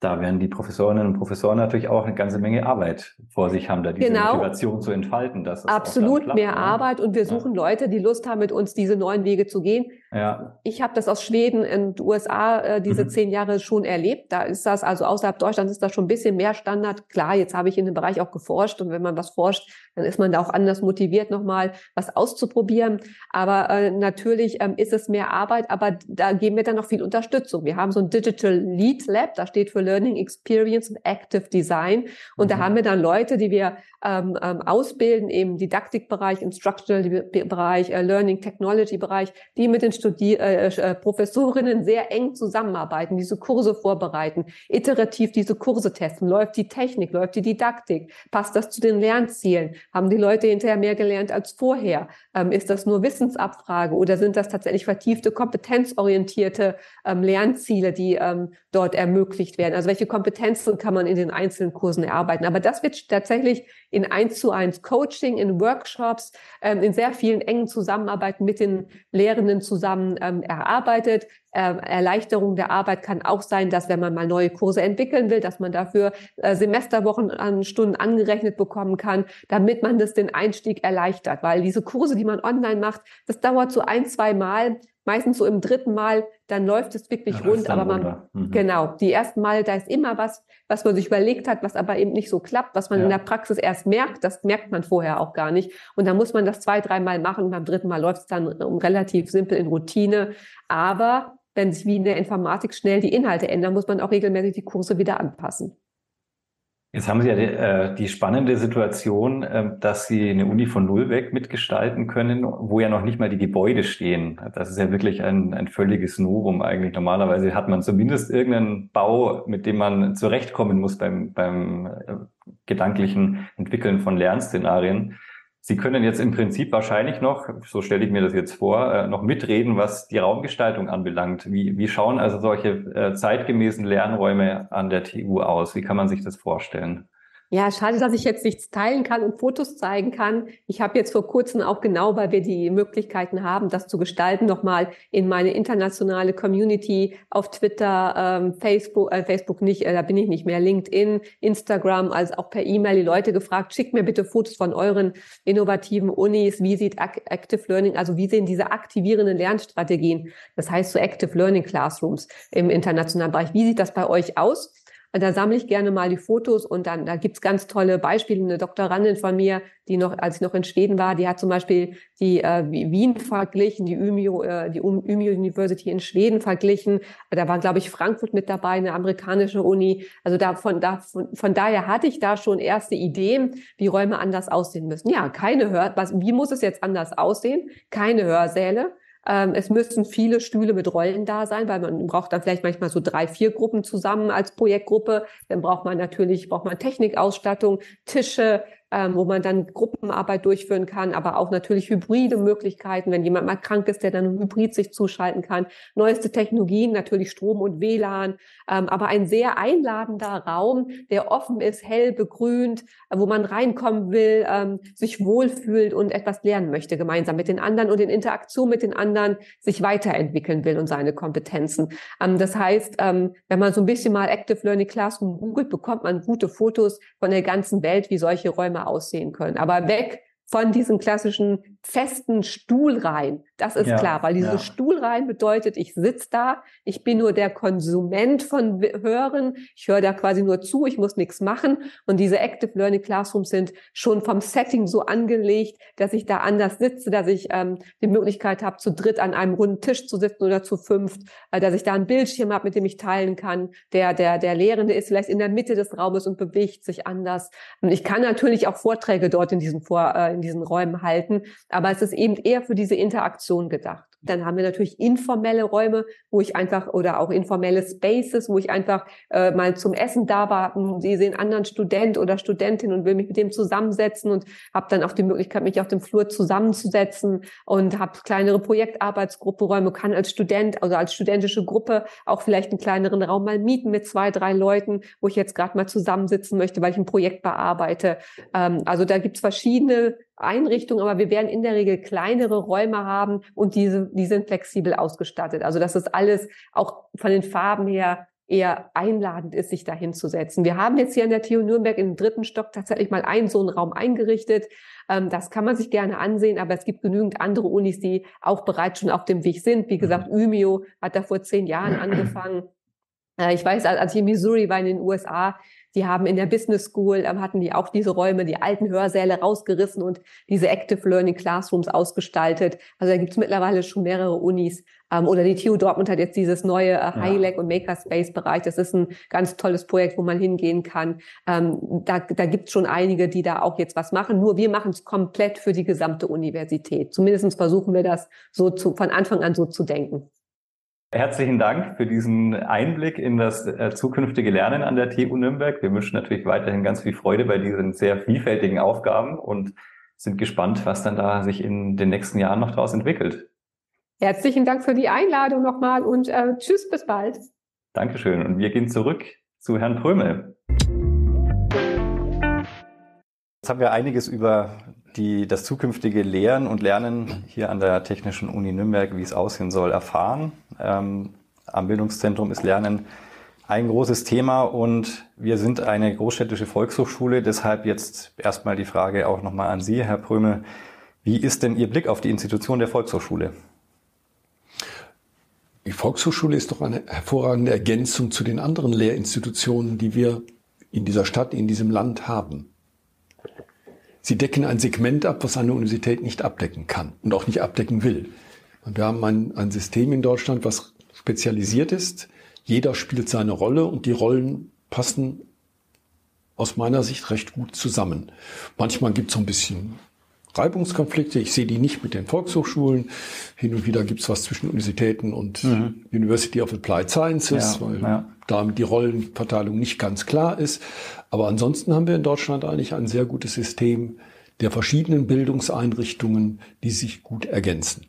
da werden die Professorinnen und Professoren natürlich auch eine ganze Menge Arbeit vor sich haben, da diese genau. Motivation zu entfalten. Dass Absolut klappt, mehr ne? Arbeit und wir suchen ja. Leute, die Lust haben, mit uns diese neuen Wege zu gehen. Ja. Ich habe das aus Schweden und USA äh, diese mhm. zehn Jahre schon erlebt. Da ist das, also außerhalb Deutschlands ist das schon ein bisschen mehr Standard. Klar, jetzt habe ich in dem Bereich auch geforscht und wenn man was forscht, dann ist man da auch anders motiviert, nochmal was auszuprobieren. Aber äh, natürlich ähm, ist es mehr Arbeit, aber da geben wir dann noch viel Unterstützung. Wir haben so ein Digital Lead Lab, da steht für Learning Experience und Active Design. Und mhm. da haben wir dann Leute, die wir ähm, ähm, ausbilden im Didaktikbereich, Instructional-Bereich, äh, Learning Technology-Bereich, die mit den Studi äh, äh, Professorinnen sehr eng zusammenarbeiten, diese Kurse vorbereiten, iterativ diese Kurse testen. Läuft die Technik, läuft die Didaktik? Passt das zu den Lernzielen? Haben die Leute hinterher mehr gelernt als vorher? Ähm, ist das nur Wissensabfrage oder sind das tatsächlich vertiefte, kompetenzorientierte ähm, Lernziele, die ähm, dort ermöglicht werden? Also welche Kompetenzen kann man in den einzelnen Kursen erarbeiten? Aber das wird tatsächlich in eins zu eins Coaching, in Workshops, ähm, in sehr vielen engen Zusammenarbeiten mit den Lehrenden zusammen ähm, erarbeitet. Ähm, Erleichterung der Arbeit kann auch sein, dass wenn man mal neue Kurse entwickeln will, dass man dafür äh, Semesterwochen an Stunden angerechnet bekommen kann, damit man das den Einstieg erleichtert. Weil diese Kurse, die man online macht, das dauert so ein, zwei Mal meistens so im dritten Mal, dann läuft es wirklich ja, rund, aber man, mhm. genau, die ersten Mal, da ist immer was, was man sich überlegt hat, was aber eben nicht so klappt, was man ja. in der Praxis erst merkt, das merkt man vorher auch gar nicht. Und dann muss man das zwei, dreimal machen und beim dritten Mal läuft es dann relativ simpel in Routine. Aber wenn sich wie in der Informatik schnell die Inhalte ändern, muss man auch regelmäßig die Kurse wieder anpassen. Jetzt haben Sie ja die, äh, die spannende Situation, äh, dass Sie eine Uni von Null weg mitgestalten können, wo ja noch nicht mal die Gebäude stehen. Das ist ja wirklich ein, ein völliges Novum eigentlich. Normalerweise hat man zumindest irgendeinen Bau, mit dem man zurechtkommen muss beim, beim äh, gedanklichen Entwickeln von Lernszenarien. Sie können jetzt im Prinzip wahrscheinlich noch, so stelle ich mir das jetzt vor, äh, noch mitreden, was die Raumgestaltung anbelangt. Wie, wie schauen also solche äh, zeitgemäßen Lernräume an der TU aus? Wie kann man sich das vorstellen? Ja, schade, dass ich jetzt nichts teilen kann und Fotos zeigen kann. Ich habe jetzt vor kurzem auch genau, weil wir die Möglichkeiten haben, das zu gestalten, nochmal in meine internationale Community auf Twitter, ähm, Facebook, äh, Facebook nicht, äh, da bin ich nicht mehr, LinkedIn, Instagram, als auch per E-Mail die Leute gefragt, schickt mir bitte Fotos von euren innovativen Unis, wie sieht Active Learning, also wie sehen diese aktivierenden Lernstrategien, das heißt so Active Learning Classrooms im internationalen Bereich, wie sieht das bei euch aus? Da sammle ich gerne mal die Fotos und dann, da gibt's ganz tolle Beispiele. Eine Doktorandin von mir, die noch, als ich noch in Schweden war, die hat zum Beispiel die äh, Wien verglichen, die Umeå, äh, die Umeå University in Schweden verglichen. Da war, glaube ich, Frankfurt mit dabei, eine amerikanische Uni. Also da, von, da, von, von daher hatte ich da schon erste Ideen, wie Räume anders aussehen müssen. Ja, keine Hör, was, wie muss es jetzt anders aussehen? Keine Hörsäle es müssen viele Stühle mit Rollen da sein, weil man braucht dann vielleicht manchmal so drei, vier Gruppen zusammen als Projektgruppe. Dann braucht man natürlich, braucht man Technikausstattung, Tische, ähm, wo man dann Gruppenarbeit durchführen kann, aber auch natürlich hybride Möglichkeiten, wenn jemand mal krank ist, der dann hybrid sich zuschalten kann. Neueste Technologien, natürlich Strom und WLAN, ähm, aber ein sehr einladender Raum, der offen ist, hell begrünt, äh, wo man reinkommen will, ähm, sich wohlfühlt und etwas lernen möchte gemeinsam mit den anderen und in Interaktion mit den anderen sich weiterentwickeln will und seine Kompetenzen. Ähm, das heißt, ähm, wenn man so ein bisschen mal Active Learning Classroom googelt, bekommt man gute Fotos von der ganzen Welt, wie solche Räume aussehen können. Aber weg von diesen klassischen festen Stuhlreihen. Das ist ja, klar, weil diese ja. Stuhlreihen bedeutet, ich sitze da, ich bin nur der Konsument von Hören, ich höre da quasi nur zu, ich muss nichts machen. Und diese Active Learning Classrooms sind schon vom Setting so angelegt, dass ich da anders sitze, dass ich ähm, die Möglichkeit habe, zu dritt an einem runden Tisch zu sitzen oder zu fünft, äh, dass ich da ein Bildschirm habe, mit dem ich teilen kann. Der, der, der Lehrende ist vielleicht in der Mitte des Raumes und bewegt sich anders. Und ich kann natürlich auch Vorträge dort in diesen, Vor, äh, in diesen Räumen halten aber es ist eben eher für diese Interaktion gedacht. Dann haben wir natürlich informelle Räume, wo ich einfach oder auch informelle Spaces, wo ich einfach äh, mal zum Essen da war. Sie sehen anderen Student oder Studentin und will mich mit dem zusammensetzen und habe dann auch die Möglichkeit, mich auf dem Flur zusammenzusetzen und habe kleinere Projektarbeitsgruppenräume, kann als Student oder als studentische Gruppe auch vielleicht einen kleineren Raum mal mieten mit zwei, drei Leuten, wo ich jetzt gerade mal zusammensitzen möchte, weil ich ein Projekt bearbeite. Ähm, also da gibt's verschiedene Einrichtungen, aber wir werden in der Regel kleinere Räume haben und diese die sind flexibel ausgestattet. Also dass es alles auch von den Farben her eher einladend ist, sich da hinzusetzen. Wir haben jetzt hier an der TU Nürnberg im dritten Stock tatsächlich mal einen so einen Raum eingerichtet. Ähm, das kann man sich gerne ansehen, aber es gibt genügend andere Unis, die auch bereits schon auf dem Weg sind. Wie gesagt, Umeo hat da vor zehn Jahren angefangen. Äh, ich weiß, als ich in Missouri war in den USA, die haben in der Business School, ähm, hatten die auch diese Räume, die alten Hörsäle rausgerissen und diese Active Learning Classrooms ausgestaltet. Also da gibt es mittlerweile schon mehrere Unis. Ähm, oder die TU Dortmund hat jetzt dieses neue äh, High-Leg und Makerspace-Bereich. Das ist ein ganz tolles Projekt, wo man hingehen kann. Ähm, da da gibt es schon einige, die da auch jetzt was machen. Nur wir machen es komplett für die gesamte Universität. Zumindest versuchen wir das so zu, von Anfang an so zu denken. Herzlichen Dank für diesen Einblick in das äh, zukünftige Lernen an der TU Nürnberg. Wir wünschen natürlich weiterhin ganz viel Freude bei diesen sehr vielfältigen Aufgaben und sind gespannt, was dann da sich in den nächsten Jahren noch daraus entwickelt. Herzlichen Dank für die Einladung nochmal und äh, tschüss, bis bald. Dankeschön. Und wir gehen zurück zu Herrn Prömel. Jetzt haben wir einiges über die, das zukünftige Lehren und Lernen hier an der Technischen Uni Nürnberg, wie es aussehen soll, erfahren. Ähm, am Bildungszentrum ist Lernen ein großes Thema und wir sind eine großstädtische Volkshochschule. Deshalb jetzt erstmal die Frage auch nochmal an Sie, Herr Prömel. Wie ist denn Ihr Blick auf die Institution der Volkshochschule? Die Volkshochschule ist doch eine hervorragende Ergänzung zu den anderen Lehrinstitutionen, die wir in dieser Stadt, in diesem Land haben. Sie decken ein Segment ab, was eine Universität nicht abdecken kann und auch nicht abdecken will. Und wir haben ein, ein System in Deutschland, was spezialisiert ist. Jeder spielt seine Rolle und die Rollen passen aus meiner Sicht recht gut zusammen. Manchmal gibt es so ein bisschen Reibungskonflikte. Ich sehe die nicht mit den Volkshochschulen. Hin und wieder gibt es was zwischen Universitäten und mhm. University of Applied Sciences, ja, weil ja. damit die Rollenverteilung nicht ganz klar ist. Aber ansonsten haben wir in Deutschland eigentlich ein sehr gutes System, der verschiedenen Bildungseinrichtungen, die sich gut ergänzen.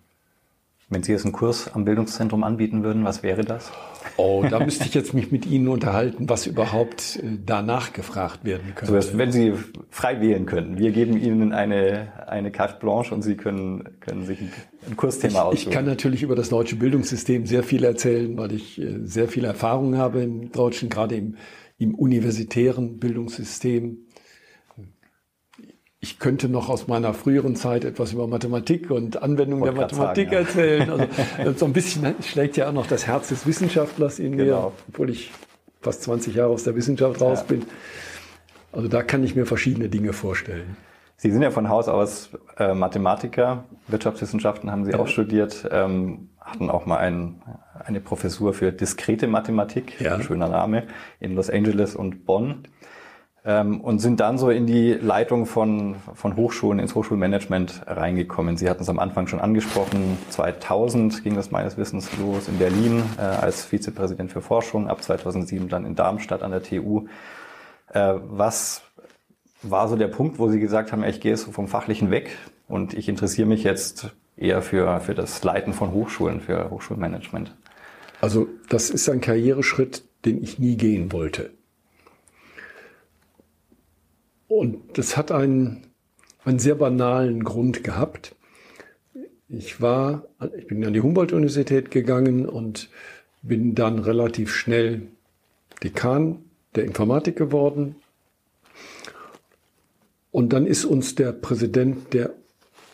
Wenn Sie jetzt einen Kurs am Bildungszentrum anbieten würden, was wäre das? Oh, da müsste ich jetzt mich mit Ihnen unterhalten, was überhaupt äh, danach gefragt werden könnte. So, wenn Sie frei wählen könnten. Wir geben Ihnen eine, eine Carte Blanche und Sie können, können sich ein Kursthema aussuchen. Ich kann natürlich über das deutsche Bildungssystem sehr viel erzählen, weil ich äh, sehr viel Erfahrung habe im deutschen, gerade im, im universitären Bildungssystem. Ich könnte noch aus meiner früheren Zeit etwas über Mathematik und Anwendung der Mathematik sagen, ja. erzählen. Also so ein bisschen schlägt ja auch noch das Herz des Wissenschaftlers in genau. mir, obwohl ich fast 20 Jahre aus der Wissenschaft raus ja. bin. Also da kann ich mir verschiedene Dinge vorstellen. Sie sind ja von Haus aus äh, Mathematiker, Wirtschaftswissenschaften haben Sie ja. auch studiert, ähm, hatten auch mal ein, eine Professur für diskrete Mathematik, ja. schöner Name, in Los Angeles und Bonn ähm, und sind dann so in die Leitung von, von Hochschulen, ins Hochschulmanagement reingekommen. Sie hatten es am Anfang schon angesprochen, 2000 ging das meines Wissens los in Berlin äh, als Vizepräsident für Forschung, ab 2007 dann in Darmstadt an der TU. Äh, was war so der Punkt, wo Sie gesagt haben, ich gehe so vom Fachlichen weg und ich interessiere mich jetzt eher für, für das Leiten von Hochschulen, für Hochschulmanagement? Also das ist ein Karriereschritt, den ich nie gehen wollte. Und das hat einen, einen sehr banalen Grund gehabt. Ich war, ich bin an die Humboldt-Universität gegangen und bin dann relativ schnell Dekan der Informatik geworden. Und dann ist uns der Präsident der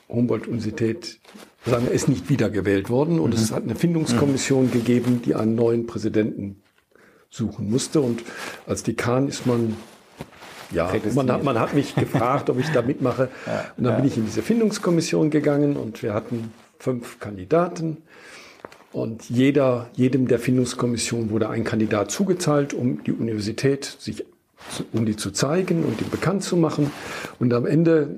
Humboldt-Universität, sagen wir, ist nicht wiedergewählt worden. Und mhm. es hat eine Findungskommission mhm. gegeben, die einen neuen Präsidenten suchen musste. Und als Dekan ist man ja, man hat, man hat mich gefragt, ob ich da mitmache. Ja, und dann ja. bin ich in diese Findungskommission gegangen und wir hatten fünf Kandidaten. Und jeder, jedem der Findungskommission wurde ein Kandidat zugeteilt, um die Universität sich um die zu zeigen und ihm bekannt zu machen. Und am Ende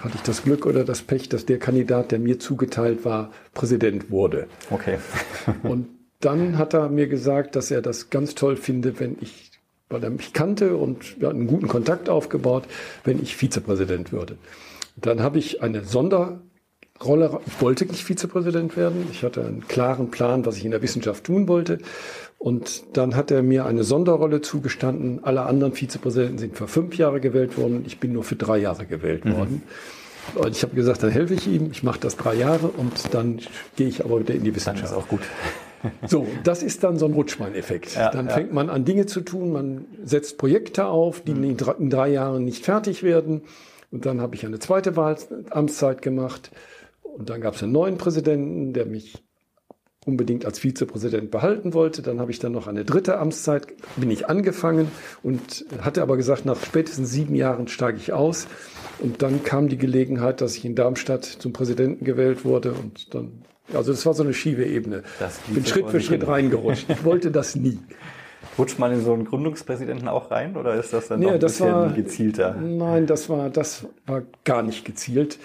hatte ich das Glück oder das Pech, dass der Kandidat, der mir zugeteilt war, Präsident wurde. Okay. und dann hat er mir gesagt, dass er das ganz toll finde, wenn ich weil er mich kannte und wir hatten einen guten Kontakt aufgebaut, wenn ich Vizepräsident würde. Dann habe ich eine Sonderrolle, ich wollte nicht Vizepräsident werden, ich hatte einen klaren Plan, was ich in der Wissenschaft tun wollte. Und dann hat er mir eine Sonderrolle zugestanden. Alle anderen Vizepräsidenten sind für fünf Jahre gewählt worden, ich bin nur für drei Jahre gewählt mhm. worden. Und ich habe gesagt, dann helfe ich ihm, ich mache das drei Jahre und dann gehe ich aber wieder in die Wissenschaft. Dann ist auch gut. So, das ist dann so ein Rutschmann-Effekt. Ja, dann ja. fängt man an, Dinge zu tun, man setzt Projekte auf, die mhm. in, drei, in drei Jahren nicht fertig werden. Und dann habe ich eine zweite Wahl, Amtszeit gemacht. Und dann gab es einen neuen Präsidenten, der mich unbedingt als Vizepräsident behalten wollte. Dann habe ich dann noch eine dritte Amtszeit, bin ich angefangen und hatte aber gesagt, nach spätestens sieben Jahren steige ich aus. Und dann kam die Gelegenheit, dass ich in Darmstadt zum Präsidenten gewählt wurde und dann also das war so eine schiefe Ebene. Ich bin Schritt für Schritt reingerutscht. Ich wollte das nie. Rutscht man in so einen Gründungspräsidenten auch rein oder ist das dann nee, doch ein bisschen war, gezielter? Nein, das war, das war gar nicht gezielt.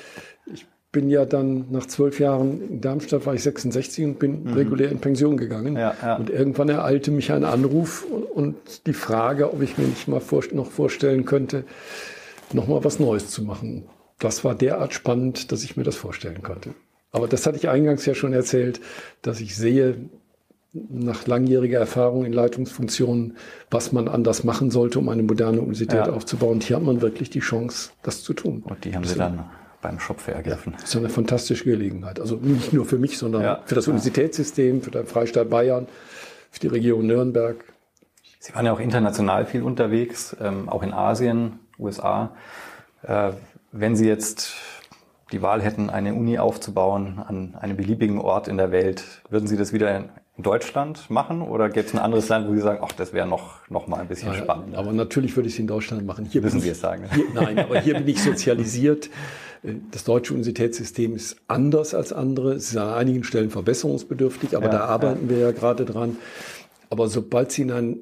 Ich bin ja dann nach zwölf Jahren in Darmstadt war ich 66 und bin mhm. regulär in Pension gegangen. Ja, ja. Und irgendwann ereilte mich ein Anruf und die Frage, ob ich mir nicht mal vor, noch vorstellen könnte, noch mal was Neues zu machen. Das war derart spannend, dass ich mir das vorstellen konnte. Aber das hatte ich eingangs ja schon erzählt, dass ich sehe, nach langjähriger Erfahrung in Leitungsfunktionen, was man anders machen sollte, um eine moderne Universität ja. aufzubauen. Und hier hat man wirklich die Chance, das zu tun. Und die haben Sie dann beim Schopfe ergriffen. Ja, das ist eine fantastische Gelegenheit. Also nicht nur für mich, sondern ja. für das Universitätssystem, für den Freistaat Bayern, für die Region Nürnberg. Sie waren ja auch international viel unterwegs, ähm, auch in Asien, USA. Äh, wenn Sie jetzt die Wahl hätten, eine Uni aufzubauen an einem beliebigen Ort in der Welt, würden Sie das wieder in Deutschland machen oder gäbe es ein anderes Land, wo Sie sagen, ach, das wäre noch, noch mal ein bisschen ja, spannender? Aber natürlich würde ich es in Deutschland machen. Hier Müssen Sie es sagen. Hier, nein, aber hier bin ich sozialisiert. Das deutsche Universitätssystem ist anders als andere. Es ist an einigen Stellen verbesserungsbedürftig, aber ja, da arbeiten ja. wir ja gerade dran. Aber sobald Sie in ein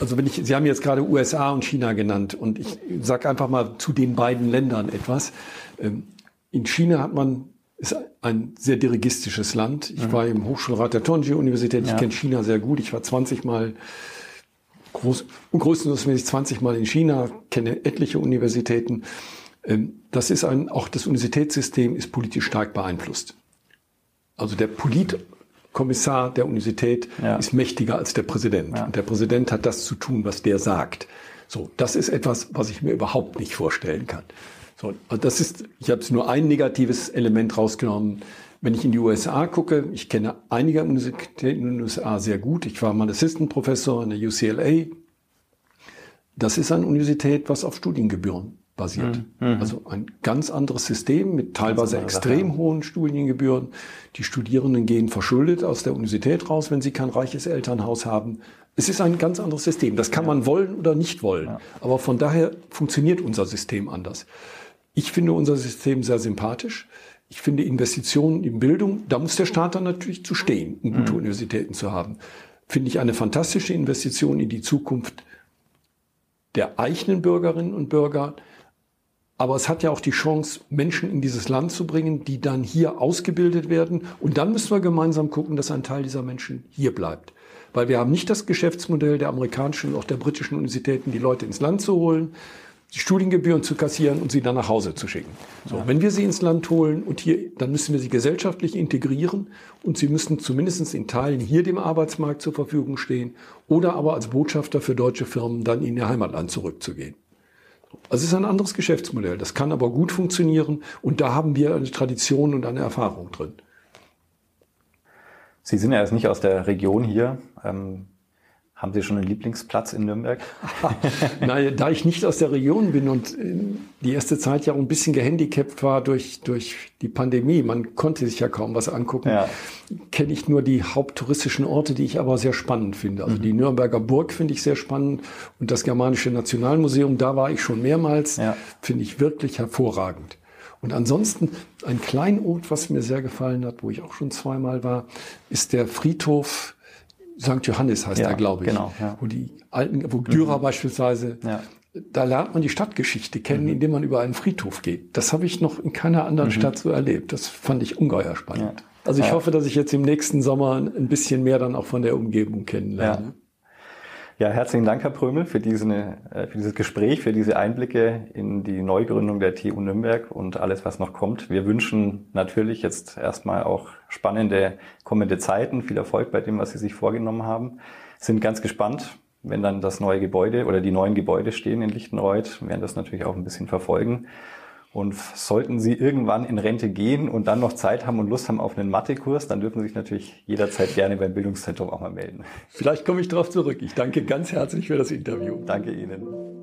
also wenn ich, Sie haben jetzt gerade USA und China genannt und ich sage einfach mal zu den beiden Ländern etwas. Ähm, in China hat man ist ein sehr dirigistisches Land. Ich mhm. war im Hochschulrat der Tongji-Universität. Ich ja. kenne China sehr gut. Ich war 20 Mal, groß, größtenteils 20 Mal in China, kenne etliche Universitäten. Ähm, das ist ein, auch das Universitätssystem ist politisch stark beeinflusst. Also der Politkommissar der Universität ja. ist mächtiger als der Präsident. Ja. Und der Präsident hat das zu tun, was der sagt. So, das ist etwas, was ich mir überhaupt nicht vorstellen kann. So, das ist, ich habe nur ein negatives Element rausgenommen. Wenn ich in die USA gucke, ich kenne einige Universitäten in den USA sehr gut. Ich war mal Assistant Professor an der UCLA. Das ist eine Universität, was auf Studiengebühren basiert. Mhm. mhm. Also ein ganz anderes System mit teilweise extrem Sache. hohen Studiengebühren. Die Studierenden gehen verschuldet aus der Universität raus, wenn sie kein reiches Elternhaus haben. Es ist ein ganz anderes System. Das kann man wollen oder nicht wollen. Ja. Aber von daher funktioniert unser System anders. Ich finde unser System sehr sympathisch. Ich finde Investitionen in Bildung, da muss der Staat dann natürlich zu stehen, um gute mhm. Universitäten zu haben. Finde ich eine fantastische Investition in die Zukunft der eigenen Bürgerinnen und Bürger. Aber es hat ja auch die Chance, Menschen in dieses Land zu bringen, die dann hier ausgebildet werden. Und dann müssen wir gemeinsam gucken, dass ein Teil dieser Menschen hier bleibt. Weil wir haben nicht das Geschäftsmodell der amerikanischen und auch der britischen Universitäten, die Leute ins Land zu holen, die Studiengebühren zu kassieren und sie dann nach Hause zu schicken. So, ja. wenn wir sie ins Land holen und hier, dann müssen wir sie gesellschaftlich integrieren und sie müssen zumindest in Teilen hier dem Arbeitsmarkt zur Verfügung stehen oder aber als Botschafter für deutsche Firmen dann in ihr Heimatland zurückzugehen. Also es ist ein anderes Geschäftsmodell. Das kann aber gut funktionieren und da haben wir eine Tradition und eine Erfahrung drin. Sie sind ja jetzt nicht aus der Region hier. Ähm haben Sie schon einen Lieblingsplatz in Nürnberg? Nein, da ich nicht aus der Region bin und äh, die erste Zeit ja auch ein bisschen gehandicapt war durch, durch die Pandemie, man konnte sich ja kaum was angucken, ja. kenne ich nur die haupttouristischen Orte, die ich aber sehr spannend finde. Also mhm. die Nürnberger Burg finde ich sehr spannend und das Germanische Nationalmuseum, da war ich schon mehrmals, ja. finde ich wirklich hervorragend. Und ansonsten ein Kleinod, was mir sehr gefallen hat, wo ich auch schon zweimal war, ist der Friedhof St. Johannes heißt ja, er, glaube ich. Genau, ja. Wo die alten, wo Dürer mhm. beispielsweise, ja. da lernt man die Stadtgeschichte kennen, mhm. indem man über einen Friedhof geht. Das habe ich noch in keiner anderen mhm. Stadt so erlebt. Das fand ich ungeheuer spannend. Also ich hoffe, dass ich jetzt im nächsten Sommer ein bisschen mehr dann auch von der Umgebung kennenlerne. Ja, herzlichen Dank, Herr Prömel, für, diese, äh, für dieses Gespräch, für diese Einblicke in die Neugründung der TU Nürnberg und alles, was noch kommt. Wir wünschen natürlich jetzt erstmal auch spannende kommende Zeiten, viel Erfolg bei dem, was Sie sich vorgenommen haben. Sind ganz gespannt, wenn dann das neue Gebäude oder die neuen Gebäude stehen in Lichtenreuth, werden das natürlich auch ein bisschen verfolgen. Und sollten Sie irgendwann in Rente gehen und dann noch Zeit haben und Lust haben auf einen Mathekurs, dann dürfen Sie sich natürlich jederzeit gerne beim Bildungszentrum auch mal melden. Vielleicht komme ich darauf zurück. Ich danke ganz herzlich für das Interview. Danke Ihnen.